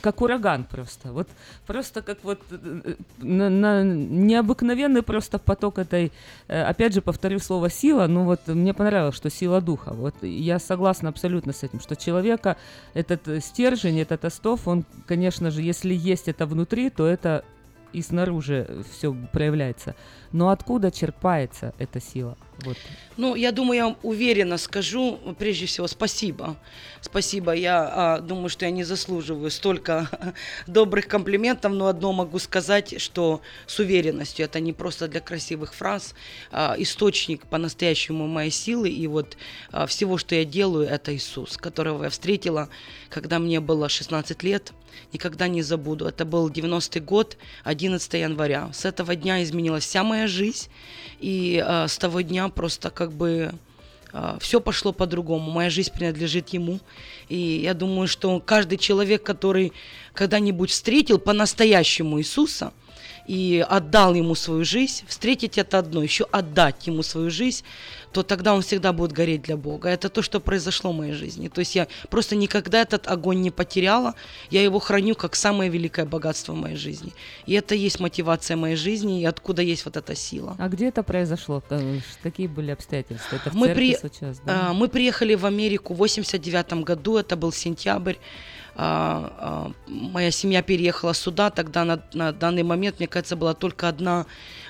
как ураган просто, вот просто как вот э, на, на необыкновенный просто поток этой, э, опять же повторю слово сила, ну вот мне понравилось, что сила духа, вот я согласна абсолютно с этим, что человека этот э, стержень, этот остов, он, конечно же, если есть это внутри, то это и снаружи все проявляется. Но откуда черпается эта сила? Вот. Ну, я думаю, я уверенно скажу, прежде всего, спасибо. Спасибо. Я а, думаю, что я не заслуживаю столько добрых комплиментов, но одно могу сказать, что с уверенностью, это не просто для красивых фраз, а, источник по-настоящему моей силы и вот а, всего, что я делаю, это Иисус, которого я встретила, когда мне было 16 лет. Никогда не забуду. Это был 90-й год, 11 января. С этого дня изменилась вся моя жизнь. И а, с того дня просто как бы все пошло по-другому. Моя жизнь принадлежит ему. И я думаю, что каждый человек, который когда-нибудь встретил по-настоящему Иисуса и отдал ему свою жизнь, встретить это одно, еще отдать ему свою жизнь, то тогда он всегда будет гореть для Бога. Это то, что произошло в моей жизни. То есть я просто никогда этот огонь не потеряла. Я его храню как самое великое богатство в моей жизни. И это есть мотивация моей жизни, и откуда есть вот эта сила. А где это произошло? Какие были обстоятельства? Это в мы, при... сейчас, да? а, мы приехали в Америку в 89 году, это был сентябрь. А, а, моя семья переехала сюда, тогда на, на данный момент, мне кажется, была только одна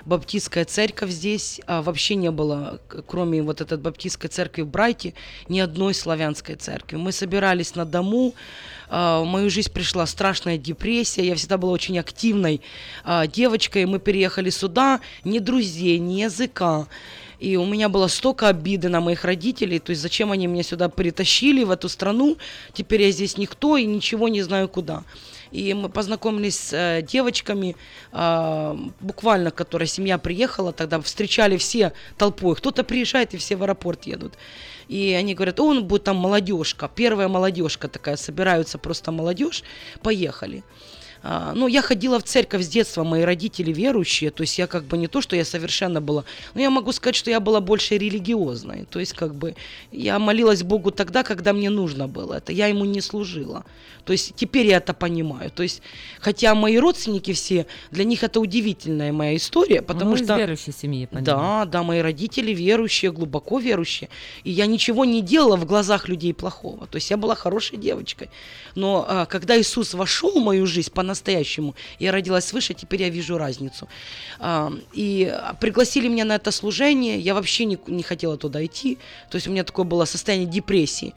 баптистская церковь здесь, а вообще не было, кроме вот этой баптистской церкви в Брайте, ни одной славянской церкви. Мы собирались на дому, в мою жизнь пришла страшная депрессия, я всегда была очень активной девочкой, мы переехали сюда, ни друзей, ни языка. И у меня было столько обиды на моих родителей, то есть зачем они меня сюда притащили, в эту страну, теперь я здесь никто и ничего не знаю куда. И мы познакомились с э, девочками, э, буквально, которая семья приехала, тогда встречали все толпой. Кто-то приезжает, и все в аэропорт едут. И они говорят, он будет там молодежка, первая молодежка такая, собираются просто молодежь, поехали. А, ну, я ходила в церковь с детства, мои родители верующие, то есть я как бы не то, что я совершенно была, но я могу сказать, что я была больше религиозной, то есть как бы я молилась Богу тогда, когда мне нужно было это, я ему не служила. То есть теперь я это понимаю. То есть, хотя мои родственники все, для них это удивительная моя история, потому ну, что... из верующей семьи, понимаю. Да, да, мои родители верующие, глубоко верующие. И я ничего не делала в глазах людей плохого. То есть я была хорошей девочкой. Но а, когда Иисус вошел в мою жизнь по-настоящему, я родилась свыше, теперь я вижу разницу. А, и пригласили меня на это служение, я вообще не, не хотела туда идти. То есть у меня такое было состояние депрессии.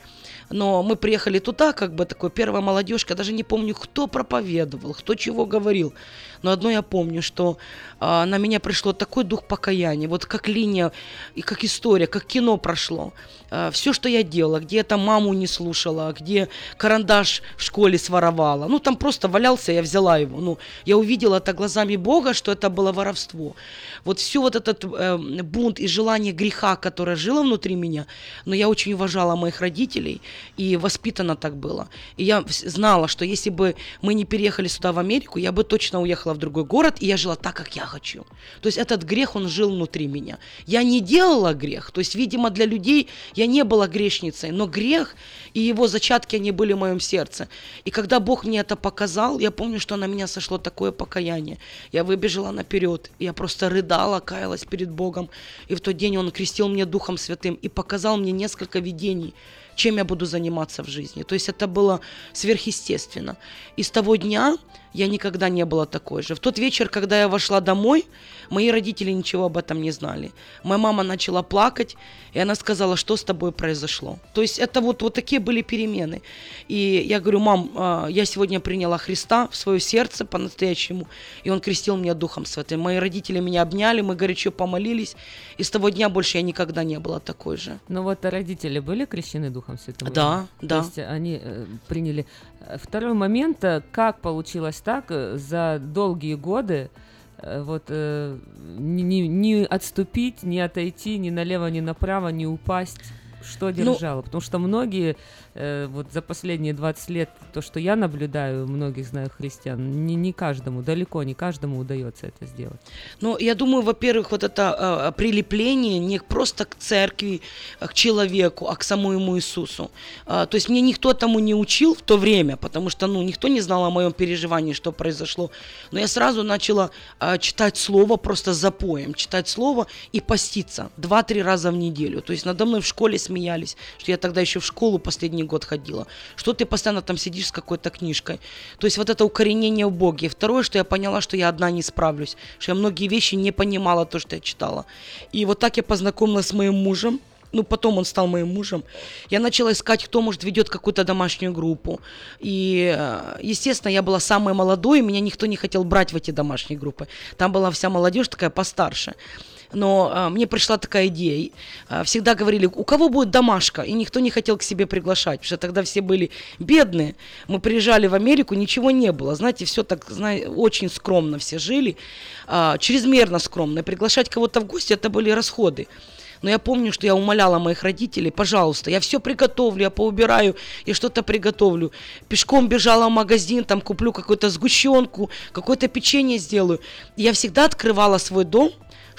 Но мы приехали туда, как бы такой первая молодежка, даже не помню, кто проповедовал, кто чего говорил. Но одно я помню, что а, на меня пришло такой дух покаяния, вот как линия, и как история, как кино прошло. А, все, что я делала, где я там маму не слушала, где карандаш в школе своровала, ну там просто валялся, я взяла его. Ну, я увидела это глазами Бога, что это было воровство. Вот все вот этот э, бунт и желание греха, которое жило внутри меня, но я очень уважала моих родителей, и воспитана так было. И я знала, что если бы мы не переехали сюда в Америку, я бы точно уехала в другой город, и я жила так, как я хочу. То есть этот грех, он жил внутри меня. Я не делала грех, то есть, видимо, для людей я не была грешницей, но грех и его зачатки, они были в моем сердце. И когда Бог мне это показал, я помню, что на меня сошло такое покаяние. Я выбежала наперед, я просто рыдала, каялась перед Богом. И в тот день Он крестил мне Духом Святым и показал мне несколько видений, чем я буду заниматься в жизни. То есть это было сверхъестественно. И с того дня я никогда не была такой же. В тот вечер, когда я вошла домой, мои родители ничего об этом не знали. Моя мама начала плакать, и она сказала, что с тобой произошло. То есть это вот, вот такие были перемены. И я говорю, мам, а, я сегодня приняла Христа в свое сердце по-настоящему, и Он крестил меня Духом Святым. Мои родители меня обняли, мы горячо помолились, и с того дня больше я никогда не была такой же. Ну вот родители были крещены Духом Святым? Да, То да. есть они э, приняли. Э, Второй момент, э, как получилось так э, за долгие годы э, вот э, не, не- не отступить, не отойти ни налево, ни направо, не упасть? Что Ну, держало? Потому что многие э, вот за последние 20 лет, то, что я наблюдаю, многих знаю христиан, не, не каждому, далеко не каждому удается это сделать. Ну, я думаю, во-первых, вот это э, прилепление не просто к церкви, э, к человеку, а к самому Иисусу. А, то есть мне никто тому не учил в то время, потому что, ну, никто не знал о моем переживании, что произошло. Но я сразу начала а, читать Слово просто запоем, читать Слово и поститься два-три раза в неделю. То есть надо мной в школе смеялись, что я тогда еще в школу последний год ходила, что ты постоянно там сидишь с какой-то книжкой. То есть вот это укоренение в Боге. Второе, что я поняла, что я одна не справлюсь, что я многие вещи не понимала, то, что я читала. И вот так я познакомилась с моим мужем, ну, потом он стал моим мужем. Я начала искать, кто, может, ведет какую-то домашнюю группу. И, э, естественно, я была самой молодой, меня никто не хотел брать в эти домашние группы. Там была вся молодежь такая постарше. Но э, мне пришла такая идея. Э, всегда говорили, у кого будет домашка? И никто не хотел к себе приглашать, потому что тогда все были бедные. Мы приезжали в Америку, ничего не было. Знаете, все так, знаете, очень скромно все жили, а, чрезмерно скромно. И приглашать кого-то в гости, это были расходы. Но я помню, что я умоляла моих родителей, пожалуйста, я все приготовлю, я поубираю, я что-то приготовлю. Пешком бежала в магазин, там куплю какую-то сгущенку, какое-то печенье сделаю. Я всегда открывала свой дом,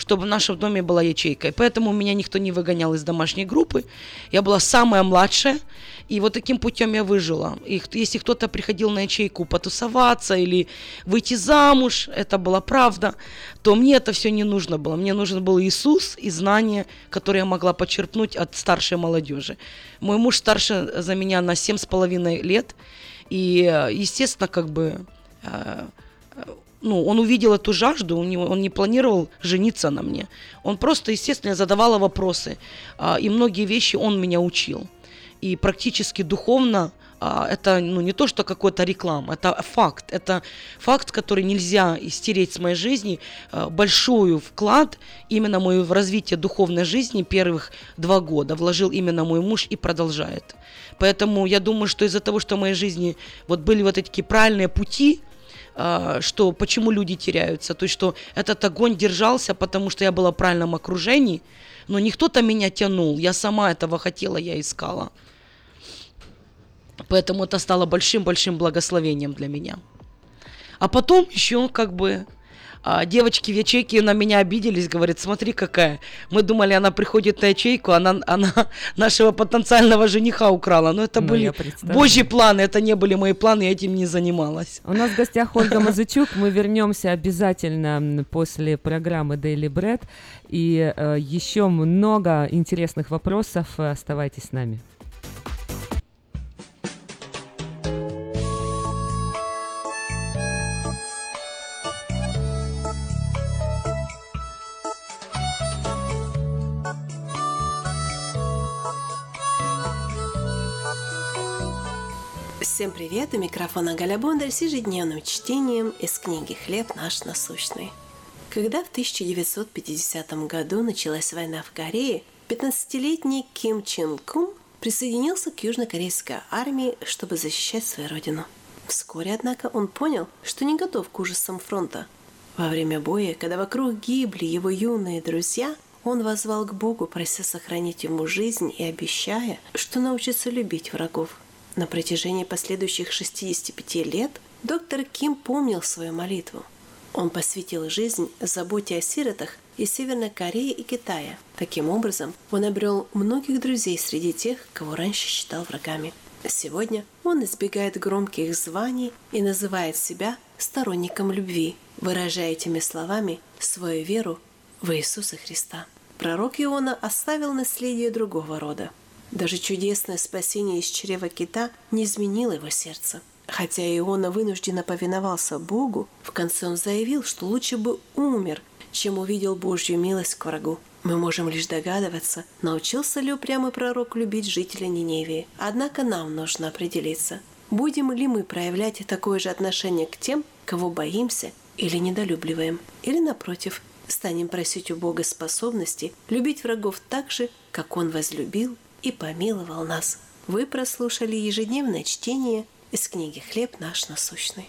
чтобы в нашем доме была ячейка. И поэтому меня никто не выгонял из домашней группы. Я была самая младшая, и вот таким путем я выжила. И если кто-то приходил на ячейку потусоваться или выйти замуж, это была правда, то мне это все не нужно было. Мне нужен был Иисус и знания, которые я могла почерпнуть от старшей молодежи. Мой муж старше за меня на семь с половиной лет, и, э, естественно, как бы э, ну, он увидел эту жажду, у него, он не планировал жениться на мне. Он просто, естественно, я задавала вопросы, а, и многие вещи он меня учил. И практически духовно а, это ну, не то, что какой-то реклама, это факт. Это факт, который нельзя стереть с моей жизни. А, большой вклад именно мою в развитие духовной жизни первых два года вложил именно мой муж и продолжает. Поэтому я думаю, что из-за того, что в моей жизни вот были вот эти такие правильные пути, что почему люди теряются, то есть что этот огонь держался, потому что я была в правильном окружении, но не кто-то меня тянул, я сама этого хотела, я искала. Поэтому это стало большим-большим благословением для меня. А потом еще как бы а, девочки в ячейке на меня обиделись, говорят, смотри какая. Мы думали, она приходит на ячейку, она, она нашего потенциального жениха украла. Но это Ну, были божьи планы, это не были мои планы, я этим не занималась. У нас в гостях Ольга Мазычук. Мы вернемся обязательно после программы Daily Bread. И э, еще много интересных вопросов. Оставайтесь с нами. Всем привет! У микрофона Галя Бондарь с ежедневным чтением из книги «Хлеб наш насущный». Когда в 1950 году началась война в Корее, 15-летний Ким Чен Кун присоединился к южнокорейской армии, чтобы защищать свою родину. Вскоре, однако, он понял, что не готов к ужасам фронта. Во время боя, когда вокруг гибли его юные друзья, он возвал к Богу, прося сохранить ему жизнь и обещая, что научится любить врагов. На протяжении последующих 65 лет доктор Ким помнил свою молитву. Он посвятил жизнь заботе о сиротах из Северной Кореи и Китая. Таким образом, он обрел многих друзей среди тех, кого раньше считал врагами. Сегодня он избегает громких званий и называет себя сторонником любви, выражая этими словами свою веру в Иисуса Христа. Пророк Иона оставил наследие другого рода. Даже чудесное спасение из чрева кита не изменило его сердце. Хотя Иона вынужденно повиновался Богу, в конце он заявил, что лучше бы умер, чем увидел Божью милость к врагу. Мы можем лишь догадываться, научился ли упрямый пророк любить жителя Ниневии. Однако нам нужно определиться, будем ли мы проявлять такое же отношение к тем, кого боимся или недолюбливаем, или, напротив, станем просить у Бога способности любить врагов так же, как Он возлюбил и помиловал нас. Вы прослушали ежедневное чтение из книги «Хлеб наш насущный».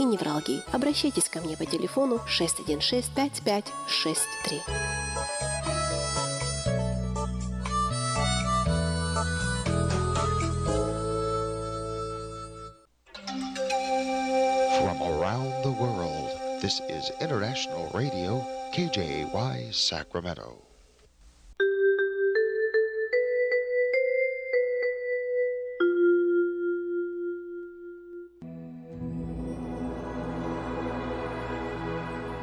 и невралгии. Обращайтесь ко мне по телефону 616 5563. From around the world, this is International Radio, KJY Sacramento.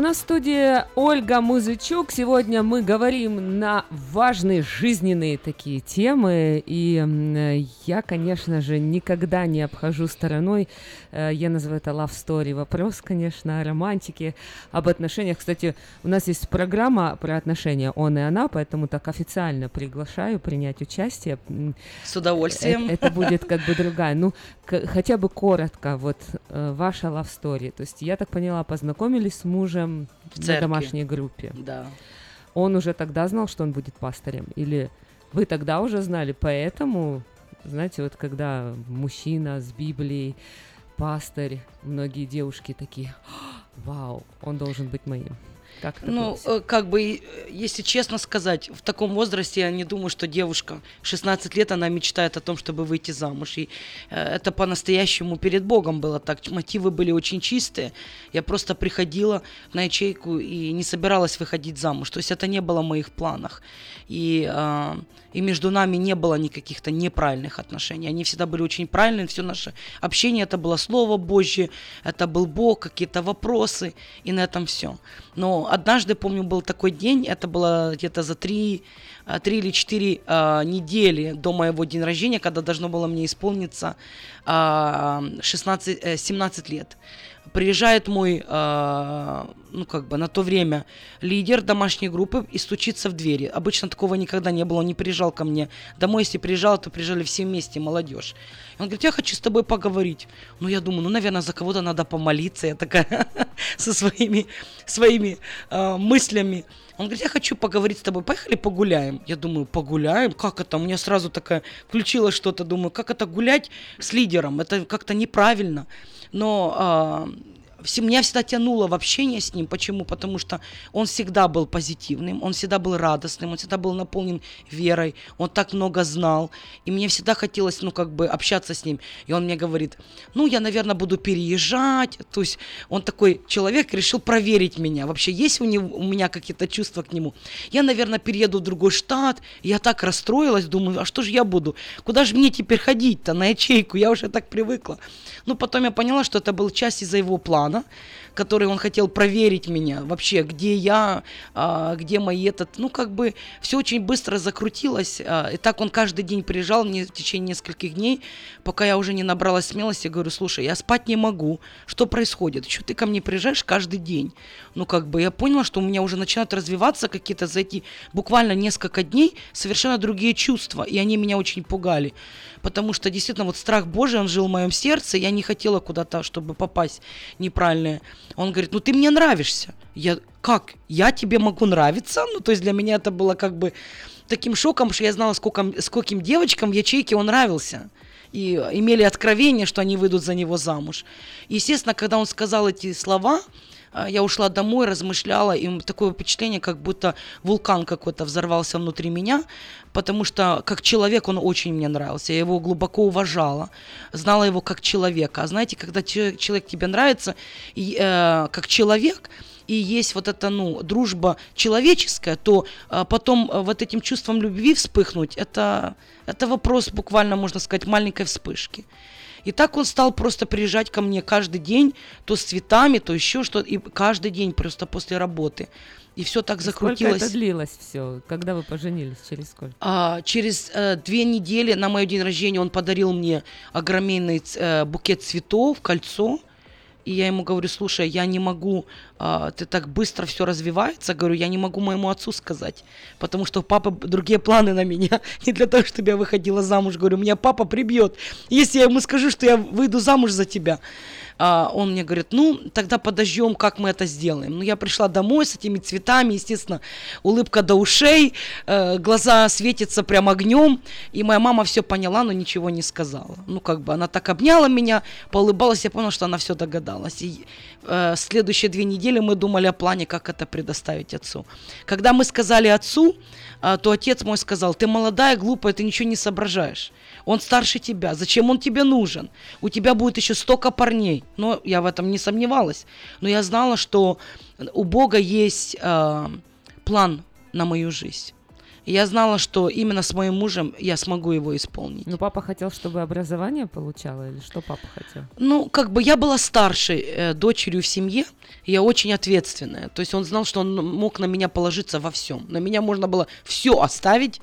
У нас в студии Ольга Музычук. Сегодня мы говорим на важные жизненные такие темы. И я, конечно же, никогда не обхожу стороной, э, я называю это love story, вопрос, конечно, о романтике, об отношениях. Кстати, у нас есть программа про отношения «Он и она», поэтому так официально приглашаю принять участие. С удовольствием. э- Это будет как бы другая. Ну, хотя бы коротко, вот э, ваша love story. То есть, я так поняла, познакомились с мужем В на домашней группе. Да. Он уже тогда знал, что он будет пастырем? Или вы тогда уже знали? Поэтому, знаете, вот когда мужчина с Библией, пастырь, многие девушки такие, «А, вау, он должен быть моим. Как Ну, было? э, как бы, э, если честно сказать, в таком возрасте я не думаю, что девушка 16 лет, она мечтает о том, чтобы выйти замуж. И э, это по-настоящему перед Богом было так. Мотивы были очень чистые. Я просто приходила на ячейку и не собиралась выходить замуж. То есть это не было в моих планах. И, э, и между нами не было никаких-то неправильных отношений. Они всегда были очень правильные. Все наше общение это было Слово Божье, это был Бог, какие-то вопросы, и на этом все. Но однажды, помню, был такой день, это было где-то за три, а, три или четыре а, недели до моего дня рождения, когда должно было мне исполниться а, 16, э, 17 лет. Приезжает мой, а, ну как бы на то время лидер домашней группы и стучится в двери. Обычно такого никогда не было, он не приезжал ко мне домой. Если приезжал, то приезжали все вместе, молодежь. И он говорит, я хочу с тобой поговорить. Ну я думаю, ну наверное за кого-то надо помолиться. Я такая со своими, своими а, мыслями. Он говорит, я хочу поговорить с тобой, поехали погуляем. Я думаю, погуляем? Как это? У меня сразу такая включилось что-то, думаю, как это гулять с лидером? Это как-то неправильно. Но а, меня всегда тянуло в общение с ним. Почему? Потому что он всегда был позитивным, он всегда был радостным, он всегда был наполнен верой, он так много знал. И мне всегда хотелось, ну, как бы общаться с ним. И он мне говорит, ну, я, наверное, буду переезжать. То есть он такой человек, решил проверить меня. Вообще, есть у, него, у меня какие-то чувства к нему? Я, наверное, перееду в другой штат. Я так расстроилась, думаю, а что же я буду? Куда же мне теперь ходить-то на ячейку? Я уже так привыкла. Ну, потом я поняла, что это был часть из-за его плана, da который он хотел проверить меня вообще, где я, а, где мои этот, ну, как бы все очень быстро закрутилось. а, и так он каждый день приезжал мне в течение нескольких дней, пока я уже не набралась смелости, говорю, слушай, я спать не могу, что происходит? Что ты ко мне приезжаешь каждый день? Ну, как бы я поняла, что у меня уже начинают развиваться какие-то за эти буквально несколько дней совершенно другие чувства, и они меня очень пугали потому что действительно вот страх Божий, он жил в моем сердце, я не хотела куда-то, чтобы попасть неправильное. Он говорит, ну ты мне нравишься. Я, как? Я тебе могу нравиться? Ну, то есть для меня это было как бы таким шоком, что я знала, сколько, скольким девочкам в ячейке он нравился. И имели откровение, что они выйдут за него замуж. Естественно, когда он сказал эти слова, я ушла домой, размышляла, и такое впечатление, как будто вулкан какой-то взорвался внутри меня, потому что как человек он очень мне нравился, я его глубоко уважала, знала его как человека. А знаете, когда че- человек тебе нравится и, э, как человек, и есть вот эта, ну, дружба человеческая, то а, потом а, вот этим чувством любви вспыхнуть, это, это вопрос буквально, можно сказать, маленькой вспышки. И так он стал просто приезжать ко мне каждый день, то с цветами, то еще что-то, и каждый день просто после работы. И все так Сколько закрутилось. это длилось все? Когда вы поженились? Через сколько? А, через э, две недели на мой день рождения он подарил мне огроменный э, букет цветов, кольцо. И я ему говорю, слушай, я не могу, а, ты так быстро все развивается, говорю, я не могу моему отцу сказать, потому что б- другие планы на меня, не для того, чтобы я выходила замуж, говорю, меня папа прибьет, если я ему скажу, что я выйду замуж за тебя. А, он мне говорит, ну, тогда подождем, как мы это сделаем. Ну, я пришла домой с этими цветами, естественно, улыбка до ушей, э, глаза светятся прям огнем, и моя мама все поняла, но ничего не сказала. Ну, как бы она так обняла меня, поулыбалась, я поняла, что она все догадалась. И э, следующие две недели мы думали о плане, как это предоставить отцу. Когда мы сказали отцу, а, то отец мой сказал, ты молодая, глупая, ты ничего не соображаешь. Он старше тебя, зачем он тебе нужен? У тебя будет еще столько парней. Но я в этом не сомневалась. Но я знала, что у Бога есть э, план на мою жизнь. И я знала, что именно с моим мужем я смогу его исполнить. Ну, папа хотел, чтобы образование получала, или что папа хотел? Ну, как бы я была старшей э, дочерью в семье, я очень ответственная. То есть он знал, что он мог на меня положиться во всем. На меня можно было все оставить,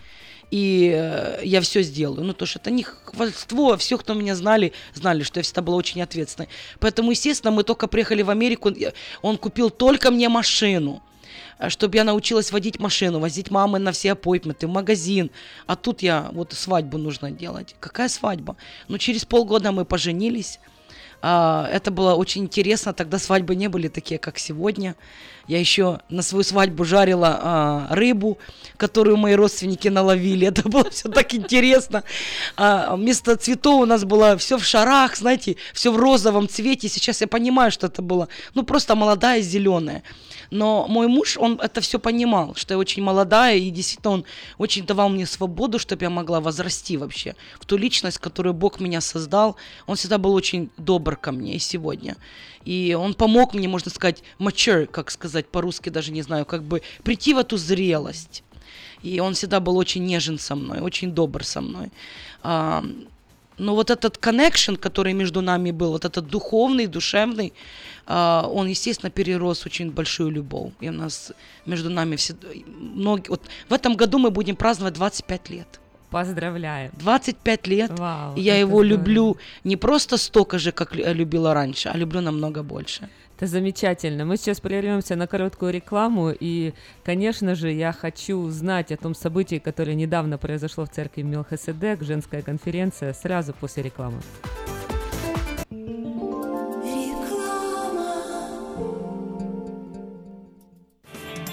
и э, я все сделаю. Ну, то, что это не хвальство, а все, кто меня знали, знали, что я всегда была очень ответственной. Поэтому, естественно, мы только приехали в Америку, он купил только мне машину чтобы я научилась водить машину, возить мамы на все аппойтменты, в магазин. А тут я, вот свадьбу нужно делать. Какая свадьба? Ну, через полгода мы поженились. А, это было очень интересно. Тогда свадьбы не были такие, как сегодня. Я еще на свою свадьбу жарила а, рыбу, которую мои родственники наловили. Это было все так интересно. А, вместо цветов у нас было все в шарах, знаете, все в розовом цвете. Сейчас я понимаю, что это было, ну, просто молодая зеленая. Но мой муж, он это все понимал, что я очень молодая, и действительно он очень давал мне свободу, чтобы я могла возрасти вообще в ту личность, которую Бог меня создал. Он всегда был очень добр ко мне и сегодня. И он помог мне, можно сказать, mature, как сказать по-русски, даже не знаю, как бы прийти в эту зрелость. И он всегда был очень нежен со мной, очень добр со мной. Но вот этот connection, который между нами был, вот этот духовный, душевный, а, он, естественно, перерос очень большую любовь. И у нас между нами все, многие, вот в этом году мы будем праздновать 25 лет. Поздравляем. 25 лет. Вау, и я его здорово. люблю не просто столько же, как лю- любила раньше, а люблю намного больше. Это замечательно. Мы сейчас прервемся на короткую рекламу, и, конечно же, я хочу узнать о том событии, которое недавно произошло в церкви Мелхиседек, женская конференция, сразу после рекламы.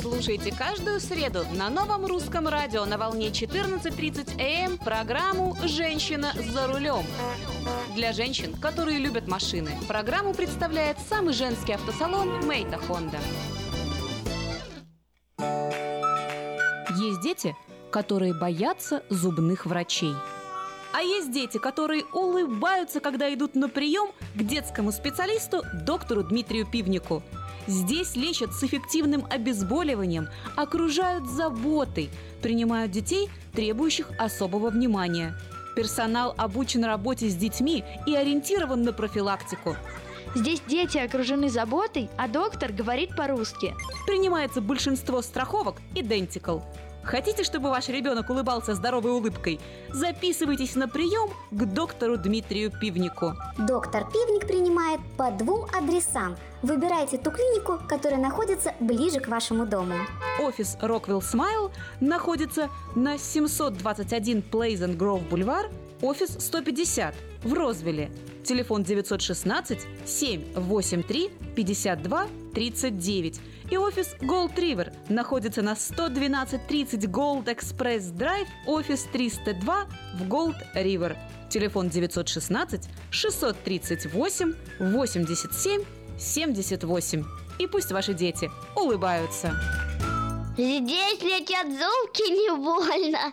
Слушайте каждую среду на новом русском радио на волне 14.30 АМ программу «Женщина за рулем». Для женщин, которые любят машины, программу представляет самый женский автосалон «Мейта Хонда». Есть дети, которые боятся зубных врачей. А есть дети, которые улыбаются, когда идут на прием к детскому специалисту доктору Дмитрию Пивнику. Здесь лечат с эффективным обезболиванием, окружают заботой, принимают детей, требующих особого внимания. Персонал обучен работе с детьми и ориентирован на профилактику. Здесь дети окружены заботой, а доктор говорит по-русски. Принимается большинство страховок Identical. Хотите, чтобы ваш ребенок улыбался здоровой улыбкой? Записывайтесь на прием к доктору Дмитрию Пивнику. Доктор Пивник принимает по двум адресам. Выбирайте ту клинику, которая находится ближе к вашему дому. Офис Rockwell Smile находится на 721 Pleasant Grove Бульвар, офис 150 в Розвилле. Телефон 916 783 52 39. И офис Gold River находится на 11230 Gold Express Drive, офис 302 в Gold River. Телефон 916 638 87 78. И пусть ваши дети улыбаются. Здесь летят золки не больно.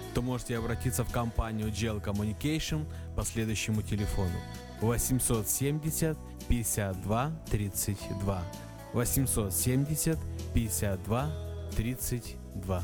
то можете обратиться в компанию GL Communication по следующему телефону. 870 52 32 870 52 32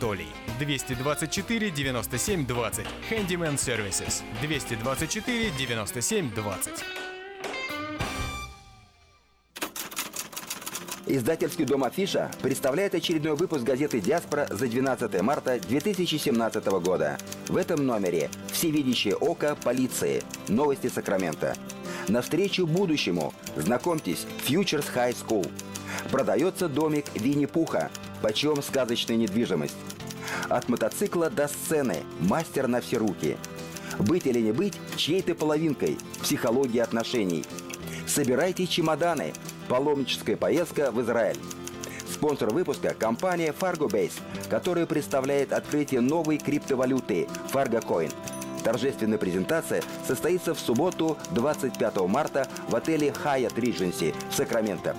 224 97 20. Handyman Services. 224 97 20. Издательский дом «Афиша» представляет очередной выпуск газеты «Диаспора» за 12 марта 2017 года. В этом номере «Всевидящее око полиции. Новости Сакрамента». Навстречу будущему. Знакомьтесь, Futures High School. Продается домик Винни-Пуха. Почем сказочная недвижимость. От мотоцикла до сцены. Мастер на все руки. Быть или не быть чьей-то половинкой. Психология отношений. Собирайте чемоданы. Паломническая поездка в Израиль. Спонсор выпуска – компания FargoBase, которая представляет открытие новой криптовалюты FargoCoin. Торжественная презентация состоится в субботу 25 марта в отеле Hyatt Regency в Сакраменто.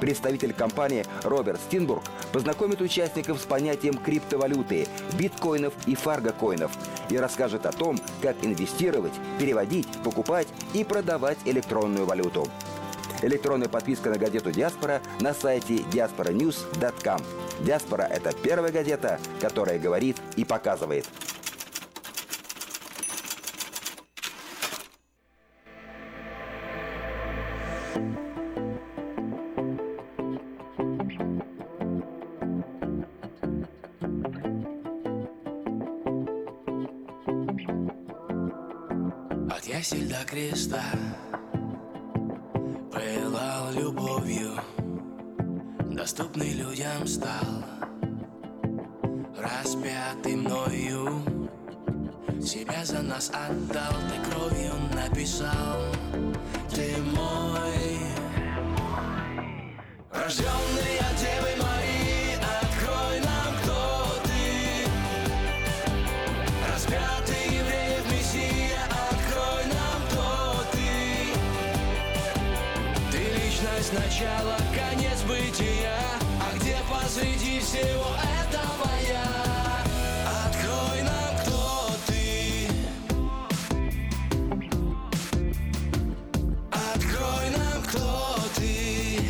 Представитель компании Роберт Стинбург познакомит участников с понятием криптовалюты, биткоинов и фаргокоинов и расскажет о том, как инвестировать, переводить, покупать и продавать электронную валюту. Электронная подписка на газету «Диаспора» на сайте diasporanews.com. «Диаспора» — это первая газета, которая говорит и показывает. Стал Распятый мною. Себя за нас отдал Ты кровью написал. Ты мой. Рожденный от Девы Марии Открой нам, кто ты. Распятый евреев Мессия Открой нам, кто ты. Ты личность начала, где посреди всего этого я. Открой нам, кто ты. Открой нам, кто ты.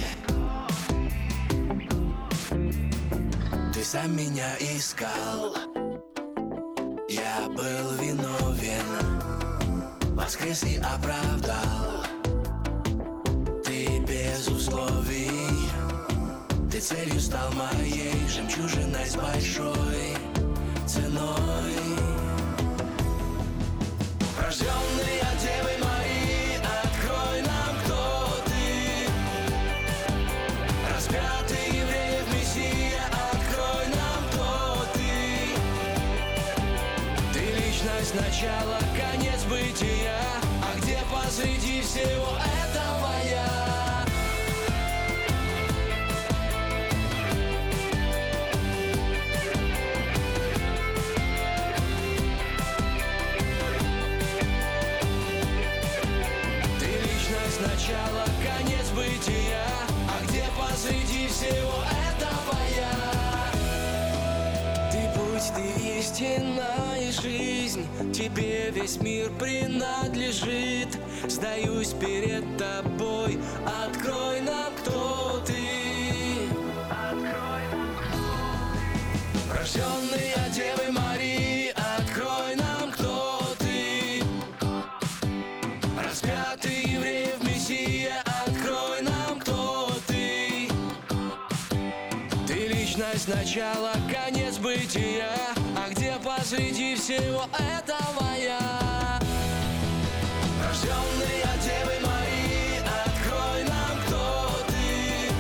Ты сам меня искал. Я был виновен. Воскрес и оправдал. Ты без условий Ты целью стал моей. Жемчужиной с большой ценой. Рожденный от Девы Марии Открой нам, кто ты. Распятый евреев Мессия Открой нам, кто ты. Ты личность начала, конец бытия. А где посреди всего этого ты истина и жизнь Тебе весь мир принадлежит. Сдаюсь перед тобой. Открой нам, кто ты. Рожденный от Девы Марии. Открой нам, кто ты. Распятый евреев Мессия, открой нам, кто ты. Ты личность начала, всего этого я. Рожденный от Девы Марии, открой нам, кто ты.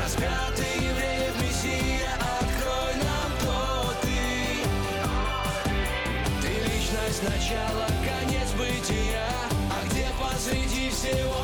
Распятый евреев Мессия, открой нам, кто ты. Ты личность начала, конец бытия. А где посреди всего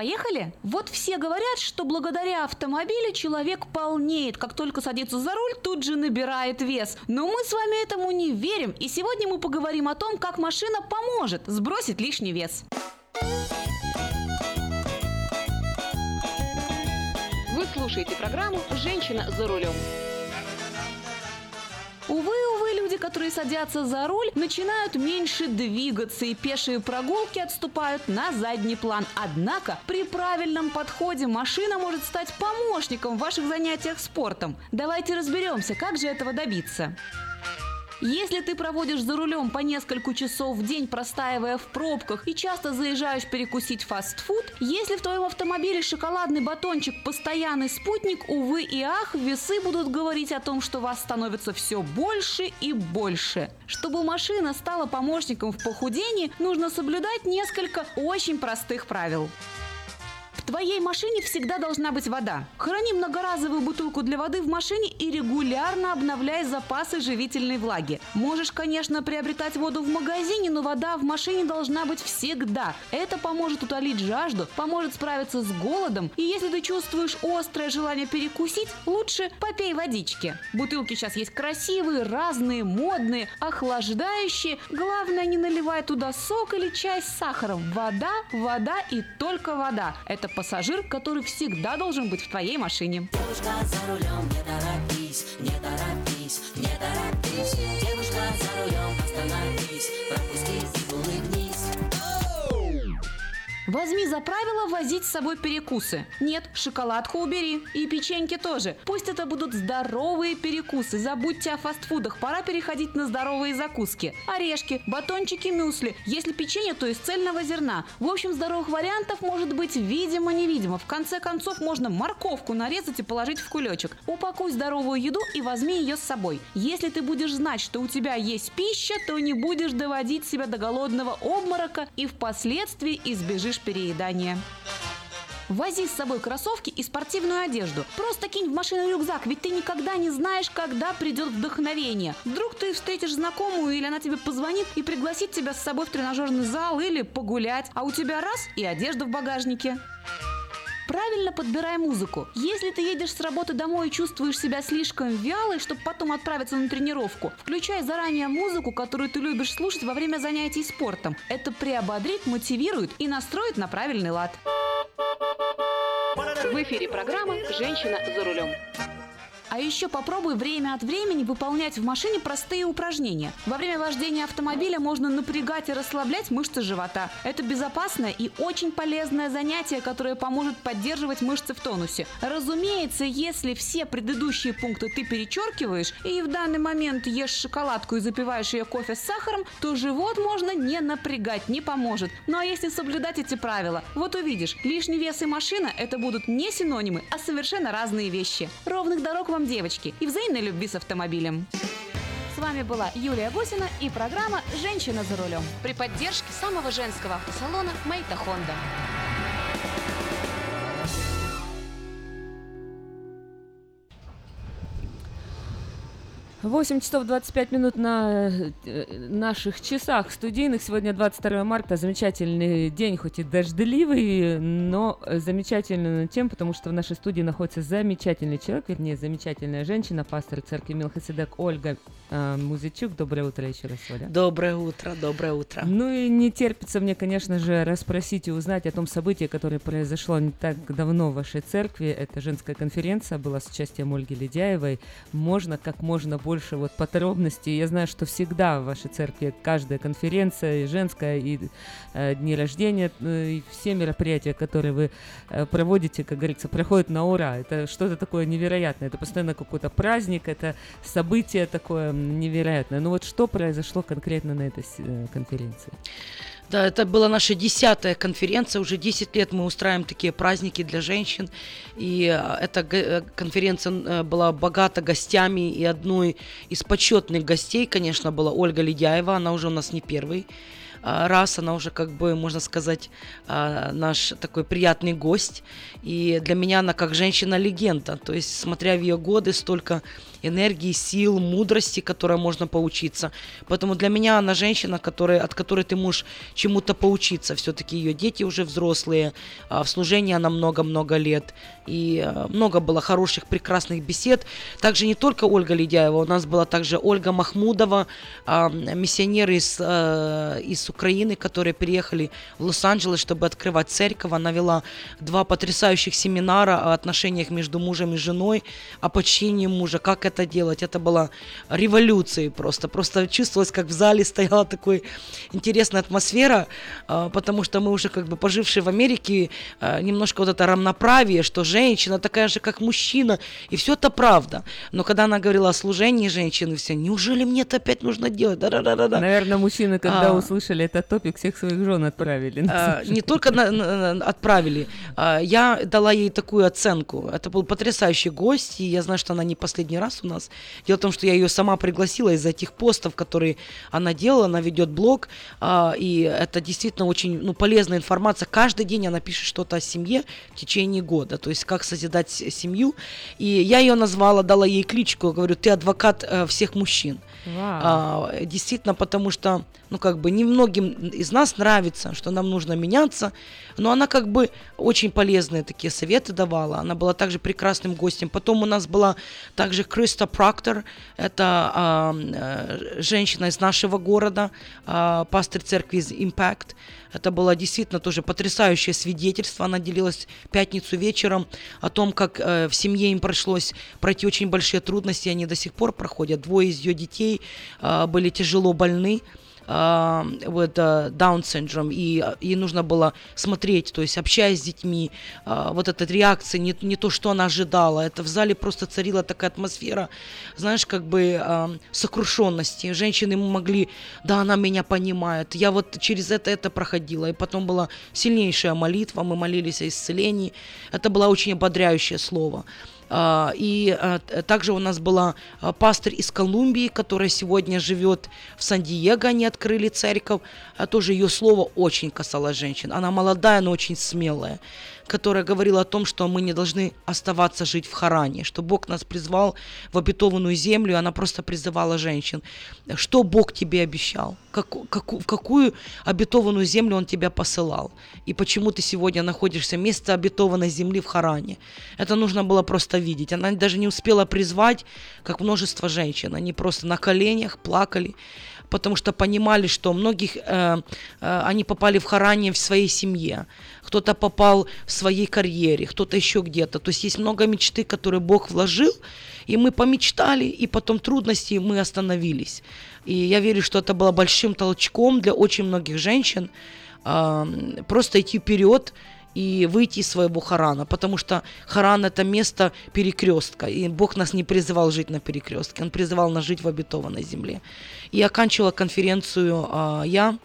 Поехали? Вот все говорят, что благодаря автомобилю человек полнеет. Как только садится за руль, тут же набирает вес. Но мы с вами этому не верим. И сегодня мы поговорим о том, как машина поможет сбросить лишний вес. Вы слушаете программу «Женщина за рулем». Увы, увы, люди, которые садятся за руль, начинают меньше двигаться, и пешие прогулки отступают на задний план. Однако при правильном подходе машина может стать помощником в ваших занятиях спортом. Давайте разберемся, как же этого добиться. Если ты проводишь за рулем по несколько часов в день, простаивая в пробках и часто заезжаешь перекусить фастфуд, если в твоем автомобиле шоколадный батончик постоянный спутник, увы и ах, весы будут говорить о том, что вас становится все больше и больше. Чтобы машина стала помощником в похудении, нужно соблюдать несколько очень простых правил. Твоей машине всегда должна быть вода. Храни многоразовую бутылку для воды в машине и регулярно обновляй запасы живительной влаги. Можешь, конечно, приобретать воду в магазине, но вода в машине должна быть всегда. Это поможет утолить жажду, поможет справиться с голодом. И если ты чувствуешь острое желание перекусить, лучше попей водички. Бутылки сейчас есть красивые, разные, модные, охлаждающие. Главное, не наливай туда сок или чай с сахаром. Вода, вода и только вода. Это пассажир, который всегда должен быть в твоей машине. Девушка за рулем, не торопись, не торопись, не торопись. Девушка за рулем, остановись, Возьми за правило возить с собой перекусы. Нет, шоколадку убери. И печеньки тоже. Пусть это будут здоровые перекусы. Забудьте о фастфудах. Пора переходить на здоровые закуски. Орешки, батончики, мюсли. Если печенье, то из цельного зерна. В общем, здоровых вариантов может быть видимо-невидимо. В конце концов, можно морковку нарезать и положить в кулечек. Упакуй здоровую еду и возьми ее с собой. Если ты будешь знать, что у тебя есть пища, то не будешь доводить себя до голодного обморока и впоследствии избежишь переедания. Вози с собой кроссовки и спортивную одежду. Просто кинь в машину рюкзак, ведь ты никогда не знаешь, когда придет вдохновение. Вдруг ты встретишь знакомую или она тебе позвонит и пригласит тебя с собой в тренажерный зал или погулять, а у тебя раз и одежда в багажнике. Правильно подбирай музыку. Если ты едешь с работы домой и чувствуешь себя слишком вялой, чтобы потом отправиться на тренировку, включай заранее музыку, которую ты любишь слушать во время занятий спортом. Это приободрит, мотивирует и настроит на правильный лад. В эфире программа «Женщина за рулем». А еще попробуй время от времени выполнять в машине простые упражнения. Во время вождения автомобиля можно напрягать и расслаблять мышцы живота. Это безопасное и очень полезное занятие, которое поможет поддерживать мышцы в тонусе. Разумеется, если все предыдущие пункты ты перечеркиваешь и в данный момент ешь шоколадку и запиваешь ее кофе с сахаром, то живот можно не напрягать, не поможет. Ну а если соблюдать эти правила, вот увидишь, лишний вес и машина – это будут не синонимы, а совершенно разные вещи. Ровных дорог вам, девочки, и взаимной любви с автомобилем. С вами была Юлия Гусина и программа «Женщина за рулем». При поддержке самого женского автосалона «Мейта Хонда». 8 часов 25 минут на э, наших часах студийных. Сегодня 22 марта. Замечательный день, хоть и дождливый, но замечательный тем, потому что в нашей студии находится замечательный человек, вернее, замечательная женщина, пастор церкви Милхиседек Ольга э, Музычук. Доброе утро еще раз, Оля. Доброе утро, доброе утро. Ну и не терпится мне, конечно же, расспросить и узнать о том событии, которое произошло не так давно в вашей церкви. Это женская конференция была с участием Ольги Ледяевой. Можно как можно больше больше вот подробностей. Я знаю, что всегда в вашей церкви каждая конференция, и женская, и э, дни рождения, э, и все мероприятия, которые вы э, проводите, как говорится, проходят на ура. Это что-то такое невероятное. Это постоянно какой-то праздник, это событие такое невероятное. Ну вот что произошло конкретно на этой э, конференции? Да, это была наша десятая конференция. Уже 10 лет мы устраиваем такие праздники для женщин. И э, эта г- конференция э, была богата гостями. И одной из почетных гостей, конечно, была Ольга Ледяева. Она уже у нас не первый раз она уже, как бы, можно сказать, а, наш такой приятный гость. И для меня она как женщина-легенда. То есть, смотря в ее годы, столько энергии, сил, мудрости, которой можно поучиться. Поэтому для меня она женщина, которая, от которой ты можешь чему-то поучиться. Все-таки ее дети уже взрослые, а в служении она много-много лет. И а, много было хороших, прекрасных бесед. Также не только Ольга Ледяева, у нас была также Ольга Махмудова, а, миссионеры из, Украины, которые переехали в Лос-Анджелес, чтобы открывать церковь. Она вела два потрясающих семинара о отношениях между мужем и женой, о почтении мужа, как это делать. Это была революция просто. Просто чувствовалось, как в зале стояла такой интересная атмосфера, а, потому что мы уже как бы пожившие в Америке, а, немножко вот это равноправие, что женщина такая же, как мужчина, и все это правда. Но когда она говорила о служении женщины, все, неужели мне это опять нужно делать? Да-да-да-да. Наверное, мужчины, когда А. услышали этот топик, всех своих жен отправили. А, не только на- на- на- отправили, а, я дала ей такую оценку. Это был потрясающий гость, и я знаю, что она не последний раз у нас. Дело в том, что я ее сама пригласила из-за этих постов, которые она делала, она ведет блог, а, и это действительно очень ну, полезная информация. Каждый день она пишет что-то о семье в течение года, то есть как созидать семью. И я ее назвала, дала ей кличку, говорю, ты адвокат э, всех мужчин. Вау. А, действительно, потому что, ну, как бы, немногим из нас нравится, что нам нужно меняться, но она, как бы, очень полезные такие советы давала. Она была также прекрасным гостем. Потом у нас была также Криста Проктор, это а, э, женщина из нашего города, а, пастор церкви из Impact. Это было действительно тоже потрясающее свидетельство. Она делилась пятницу вечером о том, как э, в семье им пришлось пройти очень большие трудности, они до сих пор проходят. Двое из ее детей э, были тяжело больны вот э, Даун синдром, и э, ей нужно было смотреть, то есть общаясь с детьми, а, вот эта реакция, не, не то, что она ожидала, это в зале просто царила такая атмосфера, знаешь, как бы а, сокрушенности, женщины могли, да, она меня понимает, я вот через это, это проходила, и потом была сильнейшая молитва, мы молились о исцелении, это было очень ободряющее слово. А, И а, также у нас была а, пастор из Колумбии, которая сегодня живет в Сан-Диего, они открыли церковь. Тоже ее слово очень касалось женщин. Она молодая, но очень смелая, которая говорила о том, что мы не должны оставаться жить в Харане, что Бог нас призвал в обетованную землю, и она просто призывала женщин. Что Бог тебе обещал? Каку- каку- в какую обетованную землю Он тебя посылал? И почему ты сегодня находишься вместо обетованной земли в Харане? Это нужно было просто видеть. Она даже не успела призвать, как множество женщин. Они просто на коленях плакали, потому что понимали, что многих э, э, они попали в Харане в своей семье, кто-то попал в своей карьере, кто-то еще где-то. То есть есть много мечты, которые Бог вложил, и мы помечтали, и потом трудности, и мы остановились. И я верю, что это было большим толчком для очень многих женщин а, просто идти вперед и выйти из своего Харана, потому что Харан это место перекрестка, и Бог нас не призывал жить на перекрестке, Он призывал нас жить в обетованной земле. И оканчивала конференцию а, я,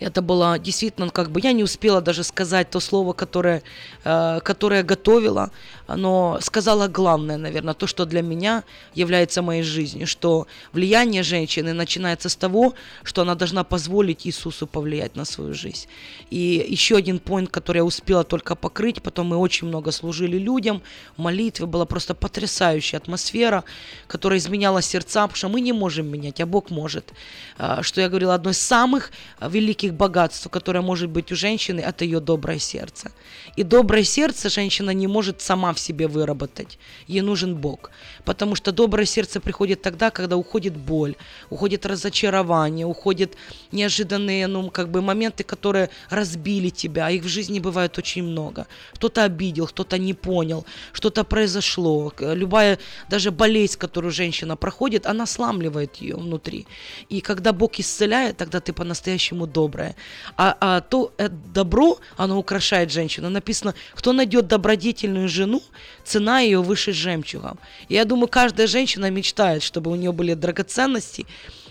это было действительно, как бы я не успела даже сказать то слово, которое, э, которое готовила, но сказала главное, наверное, то, что для меня является моей жизнью, что влияние женщины начинается с того, что она должна позволить Иисусу повлиять на свою жизнь. И еще один поинт, который я успела только покрыть, потом мы очень много служили людям, в молитве была просто потрясающая атмосфера, которая изменяла сердца, потому что мы не можем менять, а Бог может. А, Что я говорила, одно из самых великих богатств, которое может быть у женщины, это ее доброе сердце. И доброе сердце женщина не может сама в себе выработать. Ей нужен Бог. Потому что доброе сердце приходит тогда, когда уходит боль, уходит разочарование, уходят неожиданные, ну, как бы моменты, которые разбили тебя. а Их в жизни бывает очень много. Кто-то обидел, кто-то не понял, что-то произошло. Любая даже болезнь, которую женщина проходит, она сламливает ее внутри. И когда Бог исцеляет, тогда ты по-настоящему добрая. А, а то э, добро, оно украшает женщину. Написано, кто найдет добродетельную жену, цена ее выше жемчуга. Я думаю, каждая женщина мечтает, чтобы у нее были драгоценности,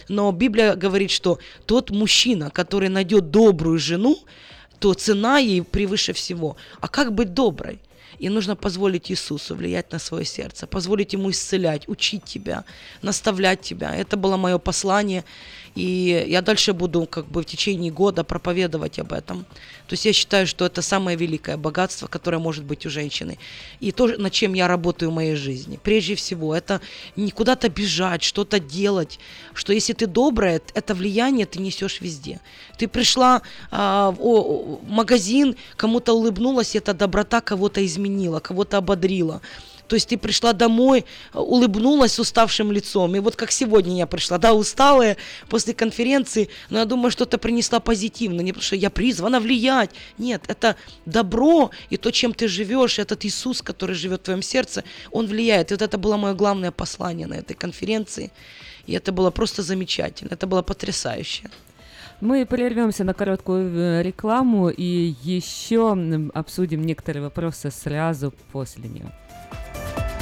но Библия говорит, что тот мужчина, который найдет добрую жену, то цена ей превыше всего. А как быть доброй? И нужно позволить Иисусу влиять на свое сердце, позволить Ему исцелять, учить тебя, наставлять тебя. Это было мое послание. И я дальше буду как бы в течение года проповедовать об этом. То есть я считаю, что это самое великое богатство, которое может быть у женщины. И то, над чем я работаю в моей жизни. Прежде всего, это не куда-то бежать, что-то делать. Что если ты добрая, это влияние ты несешь везде. Ты пришла а, в, магазин, кому-то улыбнулась, эта доброта кого-то изменила, кого-то ободрила. То есть ты пришла домой, улыбнулась с уставшим лицом. И вот как сегодня я пришла, да, усталая после конференции, но я думаю, что-то принесла позитивно. Не потому что я призвана влиять. Нет, это добро и то, чем ты живешь, этот Иисус, который живет в твоем сердце, он влияет. И вот это было мое главное послание на этой конференции. И это было просто замечательно, это было потрясающе. Мы прервемся на короткую э, рекламу и еще обсудим некоторые вопросы сразу после нее.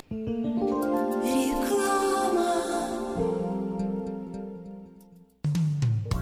Thank you.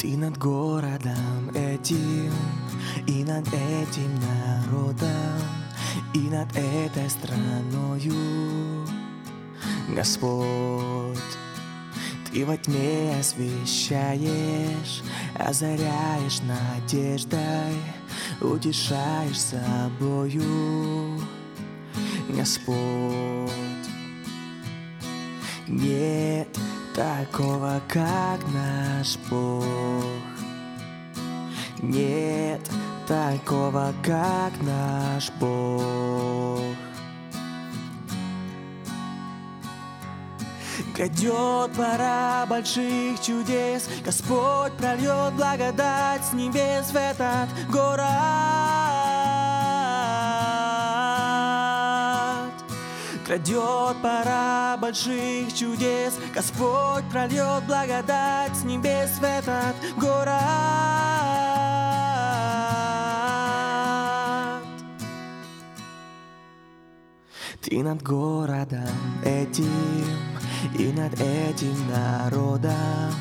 Ты над городом этим и над этим народом и над этой страною, Господь. Ты во тьме освещаешь, озаряешь надеждой, утешаешь собою, Господь. Нет такого, как наш Бог. Нет такого, как наш Бог. Грядет пора больших чудес, Господь прольет благодать с небес в этот город. Грядет пора больших чудес, Господь прольет благодать с небес в этот город. Ты над городом этим и над этим народом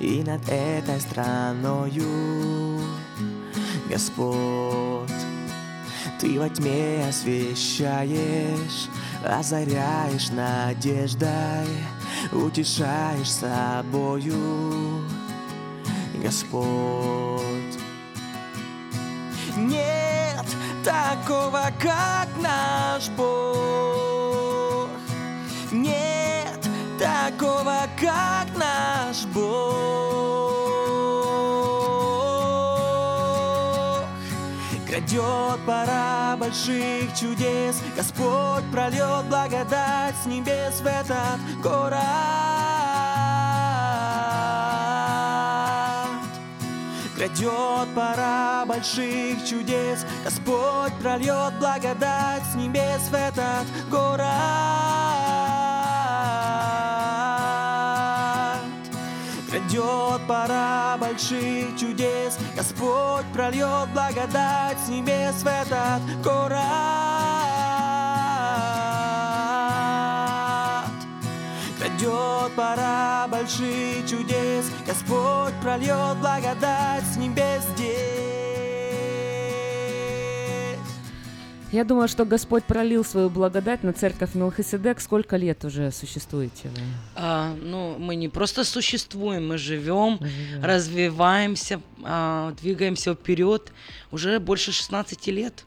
и над этой страною, Господь. Ты во тьме освещаешь, озаряешь надеждой, утешаешь собою, Господь. Нет такого, как наш Бог. Нет такого, как Грядет пора больших чудес. Господь прольет благодать с небес в этот город. Грядет пора больших чудес. Господь прольет благодать с небес в этот город Грядет пора больших чудес. Господь прольет благодать с небес в этот город. Грядет пора больших чудес. Господь прольет благодать с небес здесь Я думаю, что Господь пролил свою благодать на церковь Мелхиседек. Сколько лет уже существуете вы? А, ну, мы не просто существуем, мы живем, живем. развиваемся, а, двигаемся вперед уже больше 16 лет.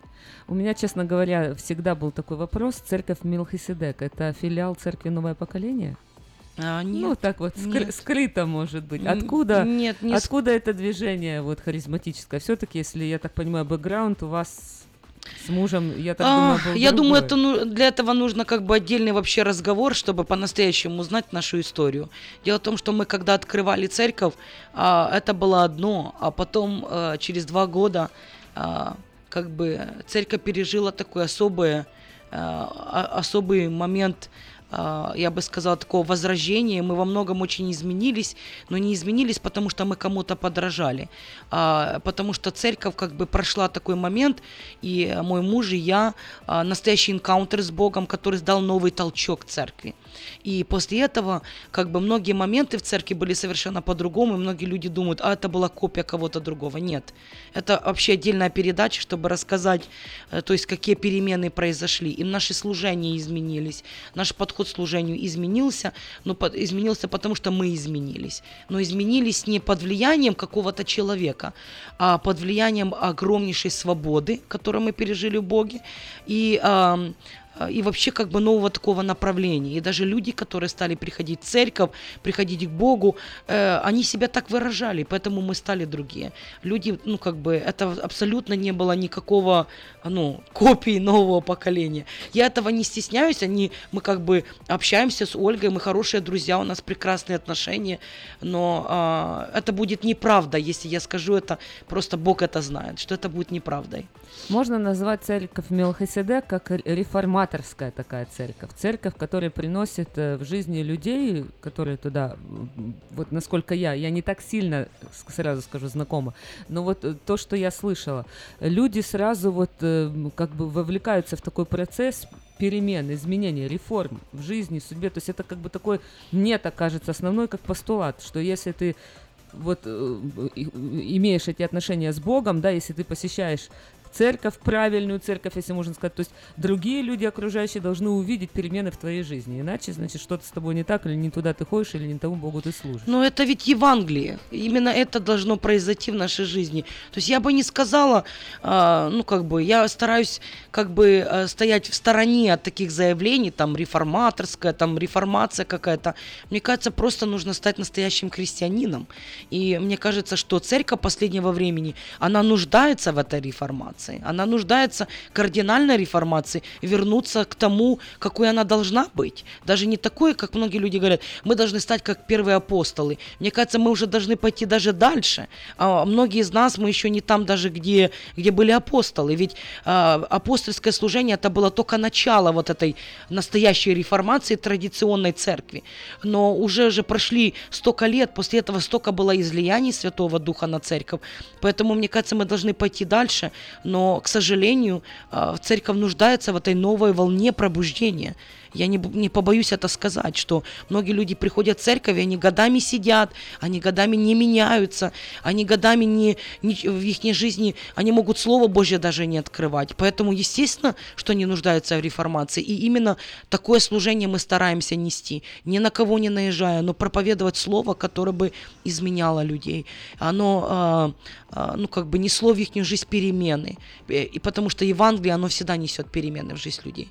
У меня, честно говоря, всегда был такой вопрос. Церковь Мелхиседек – это филиал церкви «Новое поколение»? А, нет, ну, так вот, скры- нет. скрыто, может быть. Откуда, нет, не ск- откуда это движение вот харизматическое? Все-таки, если я так понимаю, бэкграунд у вас с мужем, я так А, думаю, был я думаю, это, ну, для этого нужно как бы отдельный вообще разговор, чтобы по-настоящему узнать нашу историю. Дело в том, что мы когда открывали церковь, а, это было одно, а потом а, через два года а, как бы церковь пережила такой особый, а, особый момент я бы сказала, такого возрождения. Мы во многом очень изменились, но не изменились, потому что мы кому-то подражали. А, потому что церковь как бы прошла такой момент, и мой муж и я, а, настоящий энкаунтер с Богом, который дал новый толчок церкви. И после этого как бы многие моменты в церкви были совершенно по-другому, и многие люди думают, а это была копия кого-то другого. Нет. Это вообще отдельная передача, чтобы рассказать, э, то есть какие перемены произошли. И наши служения изменились, наш подход к служению изменился, но под- изменился потому, что мы изменились. Но изменились не под влиянием какого-то человека, а под влиянием огромнейшей свободы, которую мы пережили в Боге, и а, и вообще как бы нового такого направления. И даже люди, которые стали приходить в церковь, приходить к Богу, э, они себя так выражали, поэтому мы стали другие. Люди, ну как бы, это абсолютно не было никакого, ну, копии нового поколения. Я этого не стесняюсь, они, мы как бы общаемся с Ольгой, мы хорошие друзья, у нас прекрасные отношения, но а, это будет неправда, если я скажу это, просто Бог это знает, что это будет неправдой. Можно назвать церковь Мелхиседек как р- реформаторская такая церковь. Церковь, которая приносит э, в жизни людей, которые туда, вот насколько я, я не так сильно, сразу скажу, знакома, но вот э, то, что я слышала, люди сразу вот э, как бы вовлекаются в такой процесс перемен, изменений, реформ в жизни, судьбе. То есть это как бы такой, мне так кажется, основной как постулат, что если ты вот имеешь эти отношения с Богом, да, если ты посещаешь церковь, правильную церковь, если можно сказать, то есть другие люди окружающие должны увидеть перемены в твоей жизни, иначе, значит, что-то с тобой не так, или не туда ты ходишь, или не тому Богу ты служишь. Но это ведь Евангелие. Именно это должно произойти в нашей жизни. То есть я бы не сказала, а, ну как бы, я стараюсь как бы а, стоять в стороне от таких заявлений, там реформаторская, там реформация какая-то. Мне кажется, просто нужно стать настоящим христианином. И мне кажется, что церковь последнего времени, она нуждается в этой реформации. Она нуждается кардинальной реформации, вернуться к тому, какой она должна быть. Даже не такой, как многие люди говорят, мы должны стать как первые апостолы. Мне кажется, мы уже должны пойти даже дальше. А многие из нас, мы еще не там даже, где, где были апостолы. Ведь а, апостольское служение это было только начало вот этой настоящей реформации традиционной церкви. Но уже же прошли столько лет, после этого столько было излияний Святого Духа на церковь. Поэтому, мне кажется, мы должны пойти дальше. Но, к сожалению, а, церковь нуждается в этой новой волне пробуждения. Я не, не побоюсь это сказать, что многие люди приходят в церковь, и они годами сидят, они годами не меняются, они годами не, не- в их жизни, они могут Слово Божье даже не открывать. Поэтому, естественно, что они нуждаются в реформации. И именно такое служение мы стараемся нести, ни на кого не наезжая, но проповедовать Слово, которое бы изменяло людей. Оно, а, а, ну, как бы несло в их жизнь перемены. Э, И потому что Евангелие, оно всегда несет перемены в жизнь людей.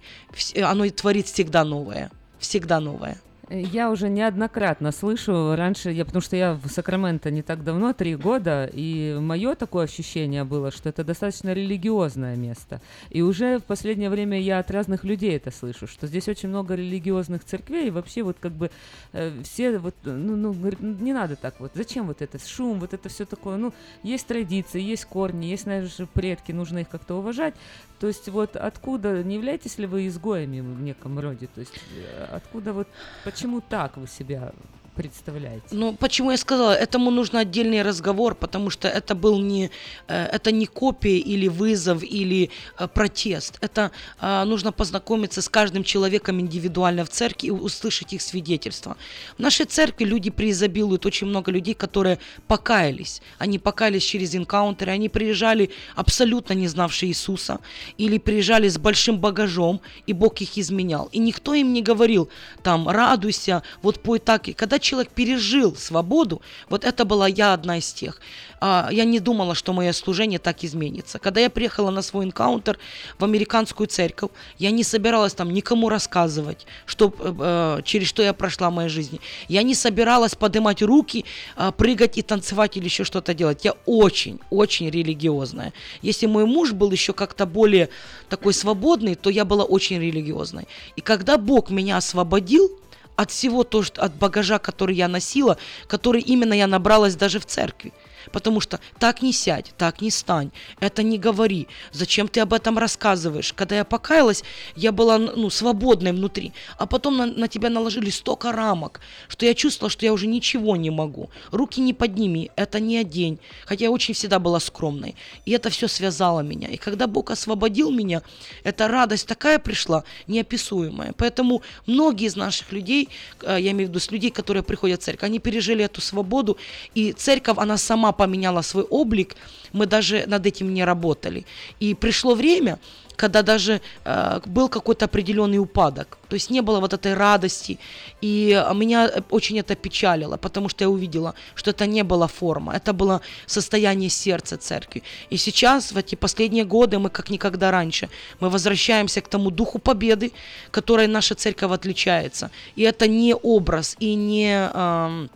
Оно и творит всегда новое. Всегда новое. Я уже неоднократно слышу, раньше я, потому что я в Сакраменто не так давно, три года, и мое такое ощущение было, что это достаточно религиозное место. И уже в последнее время я от разных людей это слышу, что здесь очень много религиозных церквей, и вообще вот как бы э, все вот, ну, ну, «Ну, не надо так вот, зачем вот это шум, вот это все такое, ну, есть традиции, есть корни, есть наши предки, нужно их как-то уважать. То есть вот откуда, не являетесь ли вы изгоями в неком роде? То есть э, откуда вот, почему так вы себя представляете? Ну, почему я сказала, этому нужно отдельный разговор, потому что это был не, э, это не копия или вызов, или э, протест. Это э, нужно познакомиться с каждым человеком индивидуально в церкви и услышать их свидетельства. В нашей церкви люди преизобилуют, очень много людей, которые покаялись. Они покаялись через энкаунтеры, они приезжали абсолютно не знавшие Иисуса, или приезжали с большим багажом, и Бог их изменял. И никто им не говорил, там, радуйся, вот пой так. И когда человек пережил свободу, вот это была я одна из тех. А, я не думала, что мое служение так изменится. Когда я приехала на свой энкаунтер в американскую церковь, я не собиралась там никому рассказывать, что, э, через что я прошла в моей жизни. Я не собиралась поднимать руки, э, прыгать и танцевать или еще что-то делать. Я очень, очень религиозная. Если мой муж был еще как-то более такой свободный, то я была очень религиозной. И когда Бог меня освободил, от всего то, что, от багажа, который я носила, который именно я набралась даже в церкви. Потому что так не сядь, так не стань, это не говори. Зачем ты об этом рассказываешь? Когда я покаялась, я была ну, свободной внутри. А потом на, на тебя наложили столько рамок, что я чувствовала, что я уже ничего не могу. Руки не подними, это не одень. Хотя я очень всегда была скромной. И это все связало меня. И когда Бог освободил меня, эта радость такая пришла, неописуемая. Поэтому многие из наших людей, э, я имею в виду с людей, которые приходят в церковь, они пережили эту свободу. И церковь, она сама поменяла свой облик, мы даже над этим не работали. И пришло время, когда даже э, был какой-то определенный упадок. То есть не было вот этой радости. И меня очень это печалило, потому что я увидела, что это не была форма, это было состояние сердца церкви. И сейчас, в эти последние годы, мы как никогда раньше, мы возвращаемся к тому духу победы, которой наша церковь отличается. И это не образ и не... Э,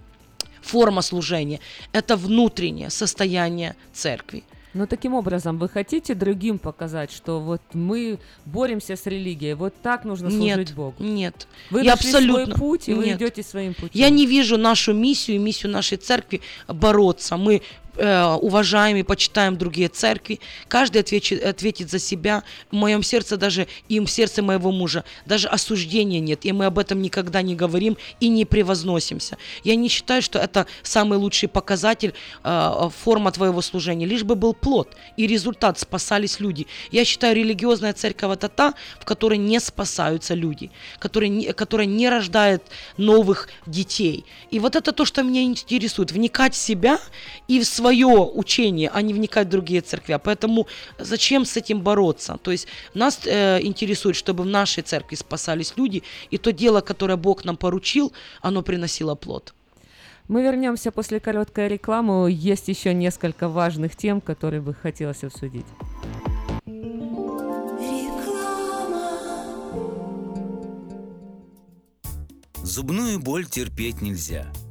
форма служения, это внутреннее состояние церкви. Но таким образом, вы хотите другим показать, что вот мы боремся с религией, вот так нужно служить нет, Богу? Нет, Вы я абсолютно свой путь, и вы нет. идете своим путем. Я не вижу нашу миссию и миссию нашей церкви бороться. Мы уважаем и почитаем другие церкви. Каждый ответит, ответит за себя. В моем сердце даже, и в сердце моего мужа, даже осуждения нет. И мы об этом никогда не говорим и не превозносимся. Я не считаю, что это самый лучший показатель э, форма твоего служения. Лишь бы был плод и результат, спасались люди. Я считаю, религиозная церковь это та, в которой не спасаются люди, которая не, которая не рождает новых детей. И вот это то, что меня интересует. Вникать в себя и в свое учение, а не вникать в другие церкви. Поэтому зачем с этим бороться? То есть нас э, интересует, чтобы в нашей церкви спасались люди, и то дело, которое Бог нам поручил, оно приносило плод. Мы вернемся после короткой рекламы. Есть еще несколько важных тем, которые бы хотелось обсудить. Зубную боль терпеть нельзя.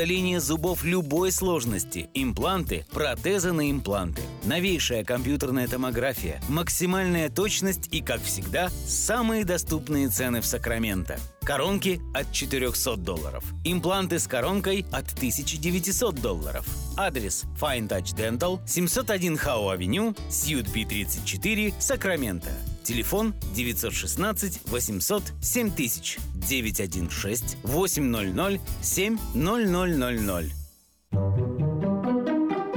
удаление зубов любой сложности, импланты, протезы на импланты, новейшая компьютерная томография, максимальная точность и, как всегда, самые доступные цены в Сакраменто. Коронки от 400 долларов. Импланты с коронкой от 1900 долларов. Адрес Fine Touch Dental, 701 Хау Авеню, Сьют P34, Сакраменто. Телефон 916 800 7000 916 800 7000.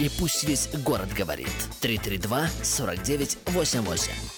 И пусть весь город говорит. 332-4988.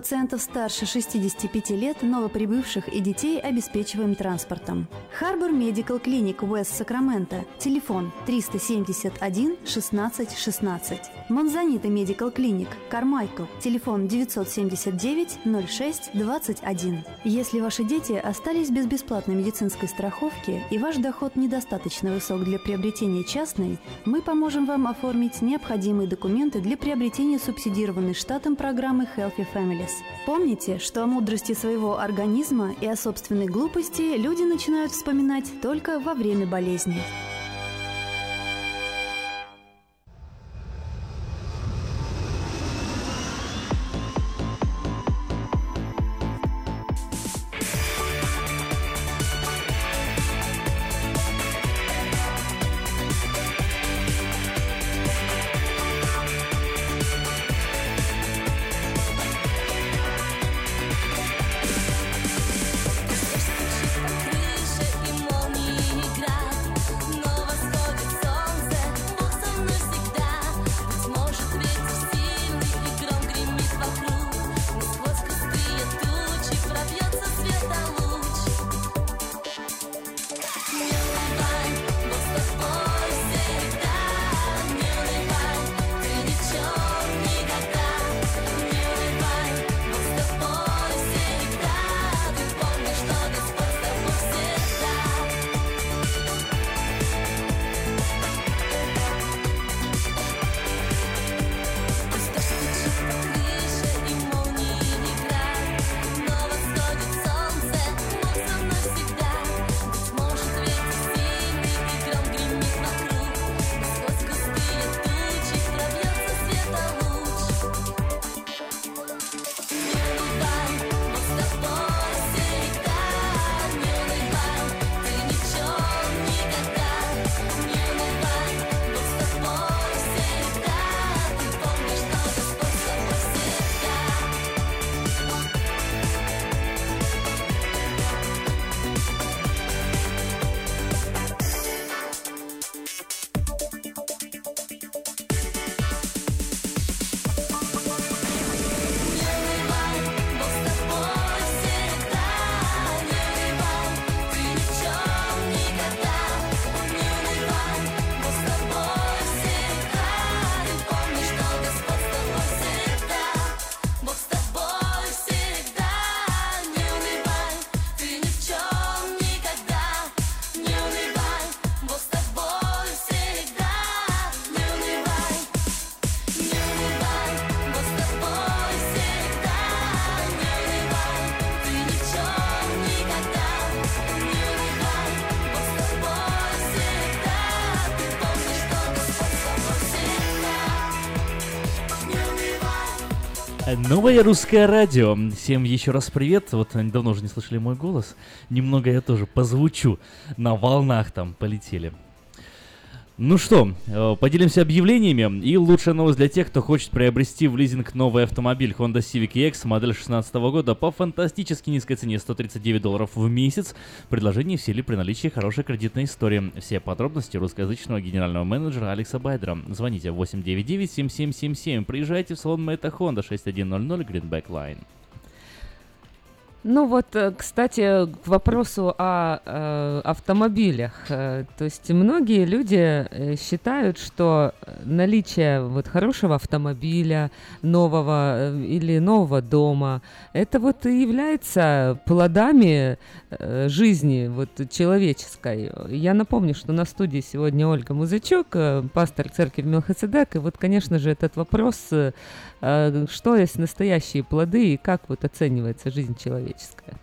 Пациентов старше 65 лет, новоприбывших и детей обеспечиваем транспортом. Харбор Медикал Клиник Уэст Сакраменто. Телефон 371 16 16. Монзанита Медикал Клиник Кармайкл. Телефон 979 06 21. Если ваши дети остались без бесплатной медицинской страховки и ваш доход недостаточно высок для приобретения частной, мы поможем вам оформить необходимые документы для приобретения субсидированной штатом программы Healthy Families. Помните, что о мудрости своего организма и о собственной глупости люди начинают вспоминать только во время болезни. Новое русское радио. Всем еще раз привет. Вот они давно уже не слышали мой голос. Немного я тоже позвучу. На волнах там полетели. Ну что, э, поделимся объявлениями. И лучшая новость для тех, кто хочет приобрести в лизинг новый автомобиль Honda Civic EX модель 2016 года по фантастически низкой цене 139 долларов в месяц. Предложение в силе при наличии хорошей кредитной истории. Все подробности русскоязычного генерального менеджера Алекса Байдера. Звоните 899-7777. Приезжайте в салон Мэйта Honda 6100 Greenback Line. Ну вот, э, кстати, к вопросу о э, автомобилях. Э, То есть многие люди э, считают, что наличие вот хорошего автомобиля, нового или нового дома, это вот и является плодами э, жизни вот человеческой. Я напомню, что на студии сегодня Ольга Музычок, пастор церкви Мелхиседек, и вот, конечно же, этот вопрос, что есть настоящие плоды и как вот оценивается жизнь человеческая.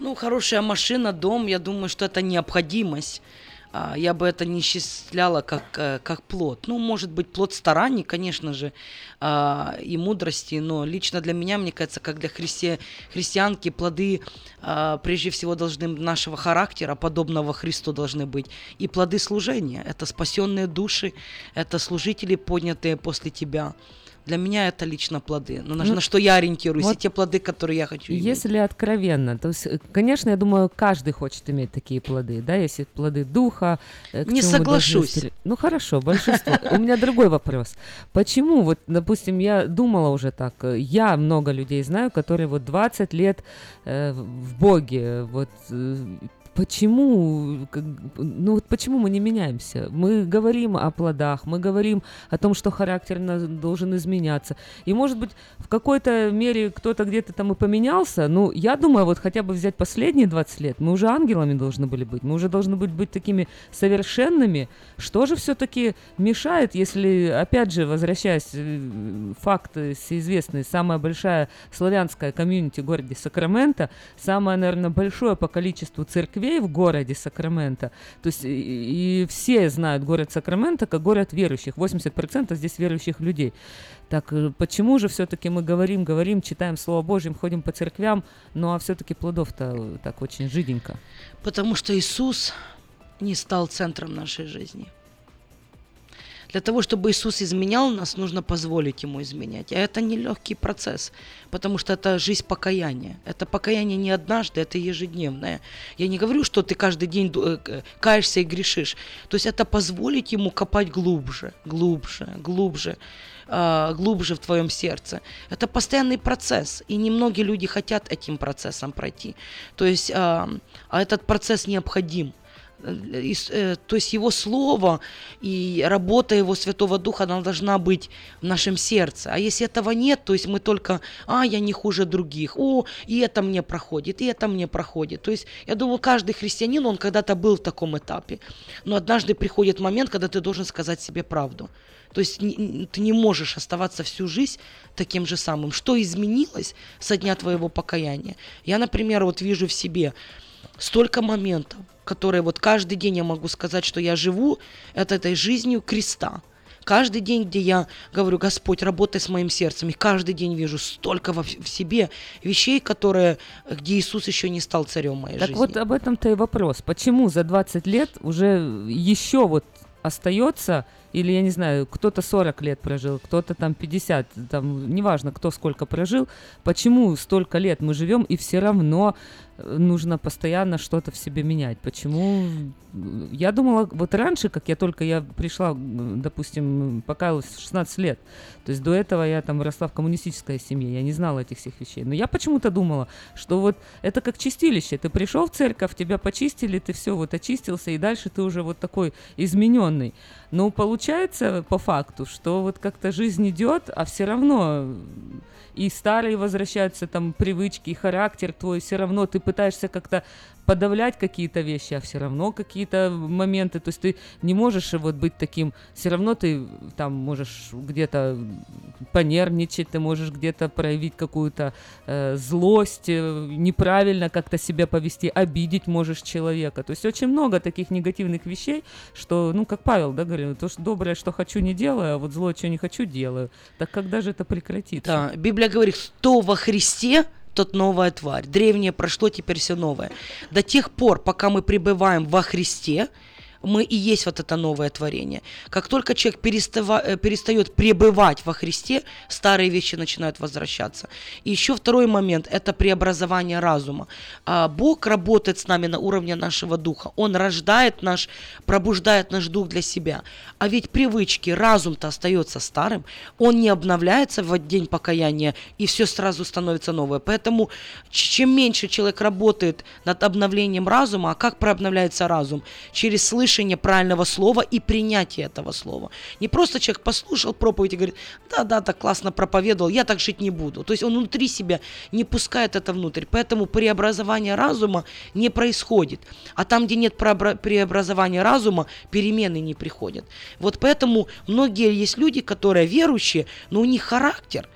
Ну, хорошая машина, дом, я думаю, что это необходимость. А, Я бы это не счисляла как, э, как плод. Ну, может быть, плод стараний, конечно же, а, и мудрости, но лично для меня, мне кажется, как для христи... христианки, плоды а, прежде всего должны нашего характера, подобного Христу должны быть. И плоды служения. Это спасенные души, это служители, поднятые после тебя. Для меня это лично плоды, ну, на, Ну, на что я ориентируюсь, и вот те плоды, которые я хочу иметь. Если откровенно, то есть, конечно, я думаю, каждый хочет иметь такие плоды, да, если плоды духа. э, Не должны соглашусь. стремиться. Ну хорошо, большинство. У меня другой вопрос. Почему, вот, допустим, я думала уже так, э, я много людей знаю, которые вот 20 лет э, в Боге, вот почему, ну вот почему мы не меняемся? Мы говорим о плодах, мы говорим о том, что характер должен изменяться. И, может быть, в какой-то мере кто-то где-то там и поменялся. Ну, я думаю, вот хотя бы взять последние 20 лет, мы уже ангелами должны были быть, мы уже должны быть, быть такими совершенными. Что же все-таки мешает, если, опять же, возвращаясь, э, факт э, всеизвестный, самая большая славянская комьюнити в городе Сакраменто, самое, наверное, большое по количеству церквей в городе Сакраменто. То есть и, и все знают город Сакраменто как город верующих. 80% здесь верующих людей. Так э, почему же все-таки мы говорим, говорим, читаем Слово Божье, ходим по церквям, ну а все-таки плодов-то э, так очень жиденько? Потому что Иисус не стал центром нашей жизни. Для того, чтобы Иисус изменял нас, нужно позволить Ему изменять. А это нелегкий процесс, потому что это жизнь покаяния. Это покаяние не однажды, это ежедневное. Я не говорю, что ты каждый день э, каешься и грешишь. То есть это позволить Ему копать глубже, глубже, глубже а, глубже в твоем сердце. Это постоянный процесс, и немногие люди хотят этим процессом пройти. То есть, а этот процесс необходим. Э, э, то есть его слово и работа его Святого Духа, она должна быть в нашем сердце. А если этого нет, то есть мы только, а, я не хуже других, о, и это мне проходит, и это мне проходит. То есть я думаю, каждый христианин, он когда-то был в таком этапе. Но однажды приходит момент, когда ты должен сказать себе правду. То есть ты не можешь оставаться всю жизнь таким же самым. Что изменилось со дня твоего покаяния? Я, например, вот вижу в себе столько моментов, которые вот каждый день я могу сказать, что я живу это этой жизнью креста. Каждый день, где я говорю, Господь, работай с моим сердцем, и каждый день вижу столько во в себе вещей, которые, где Иисус еще не стал царем моей Так жизни. вот об этом-то и вопрос. Почему за 20 лет уже еще вот остается, или я не знаю, кто-то 40 лет прожил, кто-то там 50, там неважно, кто сколько прожил, почему столько лет мы живем и все равно нужно постоянно что-то в себе менять? Почему? Я думала, вот раньше, как я только я пришла, допустим, покаялась в 16 лет, то есть до этого я там росла в коммунистической семье, я не знала этих всех вещей. Но я почему-то думала, что вот это как чистилище. Ты пришел в церковь, тебя почистили, ты все вот очистился, и дальше ты уже вот такой измененный. Но получается по факту, что вот как-то жизнь идет, а все равно и старые возвращаются там привычки, и характер твой, все равно ты пытаешься как-то подавлять какие-то вещи, а все равно какие-то моменты, то есть ты не можешь вот быть таким, все равно ты там можешь где-то понервничать, ты можешь где-то проявить какую-то э, злость, э, неправильно как-то себя повести, обидеть можешь человека, то есть очень много таких негативных вещей, что, ну, как Павел, да, говорил, то, что доброе, что хочу, не делаю, а вот злое, что не хочу, делаю. Так когда же это прекратится? Да, Библия говорит, кто во Христе, тот новая тварь. Древнее прошло, теперь все новое. До тех пор, пока мы пребываем во Христе, мы и есть вот это новое творение. Как только человек перестава- э, перестает пребывать во Христе, старые вещи начинают возвращаться. И еще второй момент – это преобразование разума. А, Бог работает с нами на уровне нашего духа. Он рождает наш, пробуждает наш дух для себя. А ведь привычки, разум-то остается старым, он не обновляется в день покаяния, и все сразу становится новое. Поэтому чем меньше человек работает над обновлением разума, а как прообновляется разум? Через слышание правильного слова и принятие этого слова. Не просто человек послушал проповедь и говорит, да-да, так классно проповедовал, я так жить не буду. То есть он внутри себя не пускает это внутрь. Поэтому преобразование разума не происходит. А там, где нет преобразования разума, перемены не приходят. Вот поэтому многие есть люди, которые верующие, но у них характер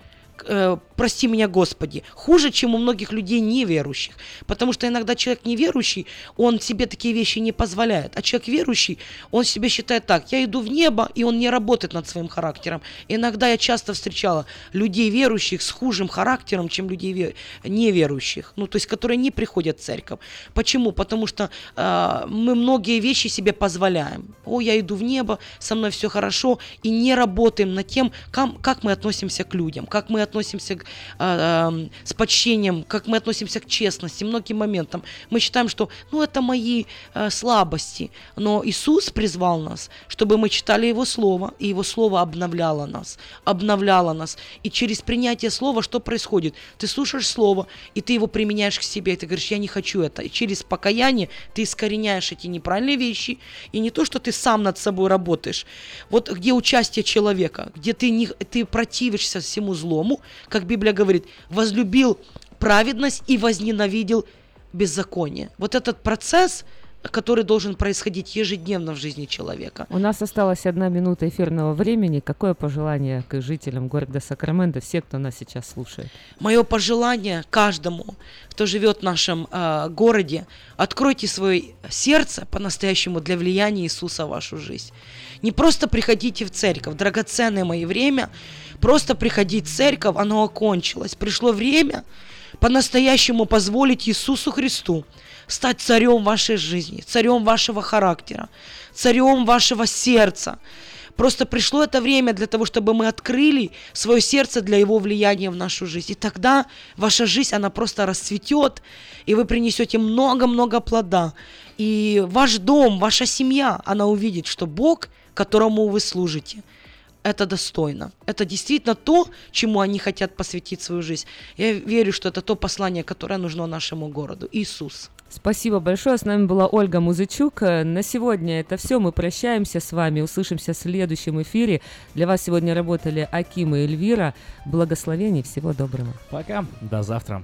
э, прости меня, Господи, хуже, чем у многих людей неверующих. Потому что иногда человек неверующий, он себе такие вещи не позволяет. А человек верующий, он себе считает так, я иду в небо, и он не работает над своим характером. Иногда я часто встречала людей верующих с хужим характером, чем людей ве- неверующих. Ну, то есть, которые не приходят в церковь. Почему? Потому что э, мы многие вещи себе позволяем. О, я иду в небо, со мной все хорошо, и не работаем над тем, кам- как мы относимся к людям, как мы относимся к, э, эм, с почтением, как мы относимся к честности, многим моментам. Мы считаем, что ну, это мои э, слабости, но Иисус призвал нас, чтобы мы читали Его Слово, и Его Слово обновляло нас, обновляло нас. И через принятие Слова что происходит? Ты слушаешь Слово, и ты его применяешь к себе, и ты говоришь, я не хочу это. И через покаяние ты искореняешь эти неправильные вещи, и не то, что ты сам над собой работаешь. Вот где участие человека, где ты, не, ты противишься всему злому, как Библия говорит, возлюбил праведность и возненавидел беззаконие. Вот этот процесс, который должен происходить ежедневно в жизни человека. У нас осталась одна минута эфирного времени. Какое пожелание к жителям города Сакраменто, все, кто нас сейчас слушает? Мое пожелание каждому, кто живет в нашем э, городе, откройте свое сердце по-настоящему для влияния Иисуса в вашу жизнь. Не просто приходите в церковь, драгоценное мое время, просто приходить в церковь, оно окончилось. Пришло время по-настоящему позволить Иисусу Христу стать царем вашей жизни, царем вашего характера, царем вашего сердца. Просто пришло это время для того, чтобы мы открыли свое сердце для его влияния в нашу жизнь. И тогда ваша жизнь, она просто расцветет, и вы принесете много-много плода. И ваш дом, ваша семья, она увидит, что Бог, которому вы служите, это достойно. Это действительно то, чему они хотят посвятить свою жизнь. Я верю, что это то послание, которое нужно нашему городу. Иисус. Спасибо большое. С нами была Ольга Музычук. На сегодня это все. Мы прощаемся с вами. Услышимся в следующем эфире. Для вас сегодня работали Аким и Эльвира. Благословений. Всего доброго. Пока. До завтра.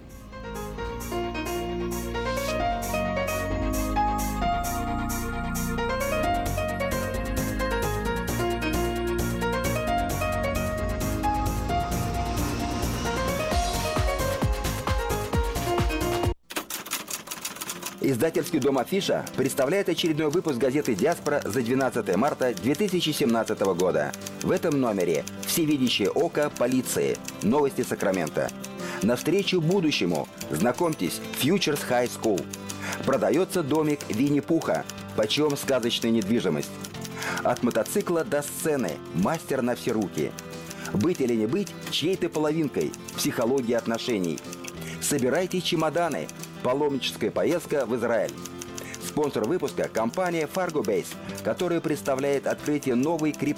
Издательский дом «Афиша» представляет очередной выпуск газеты «Диаспора» за 12 марта 2017 года. В этом номере «Всевидящее око полиции. Новости Сакрамента». Навстречу будущему. Знакомьтесь, Futures High School. Продается домик Винни-Пуха. Почем сказочная недвижимость. От мотоцикла до сцены. Мастер на все руки. Быть или не быть чьей-то половинкой. Психология отношений. Собирайте чемоданы. Паломническая поездка в Израиль. Спонсор выпуска – компания Fargo Base, которая представляет открытие новой крипто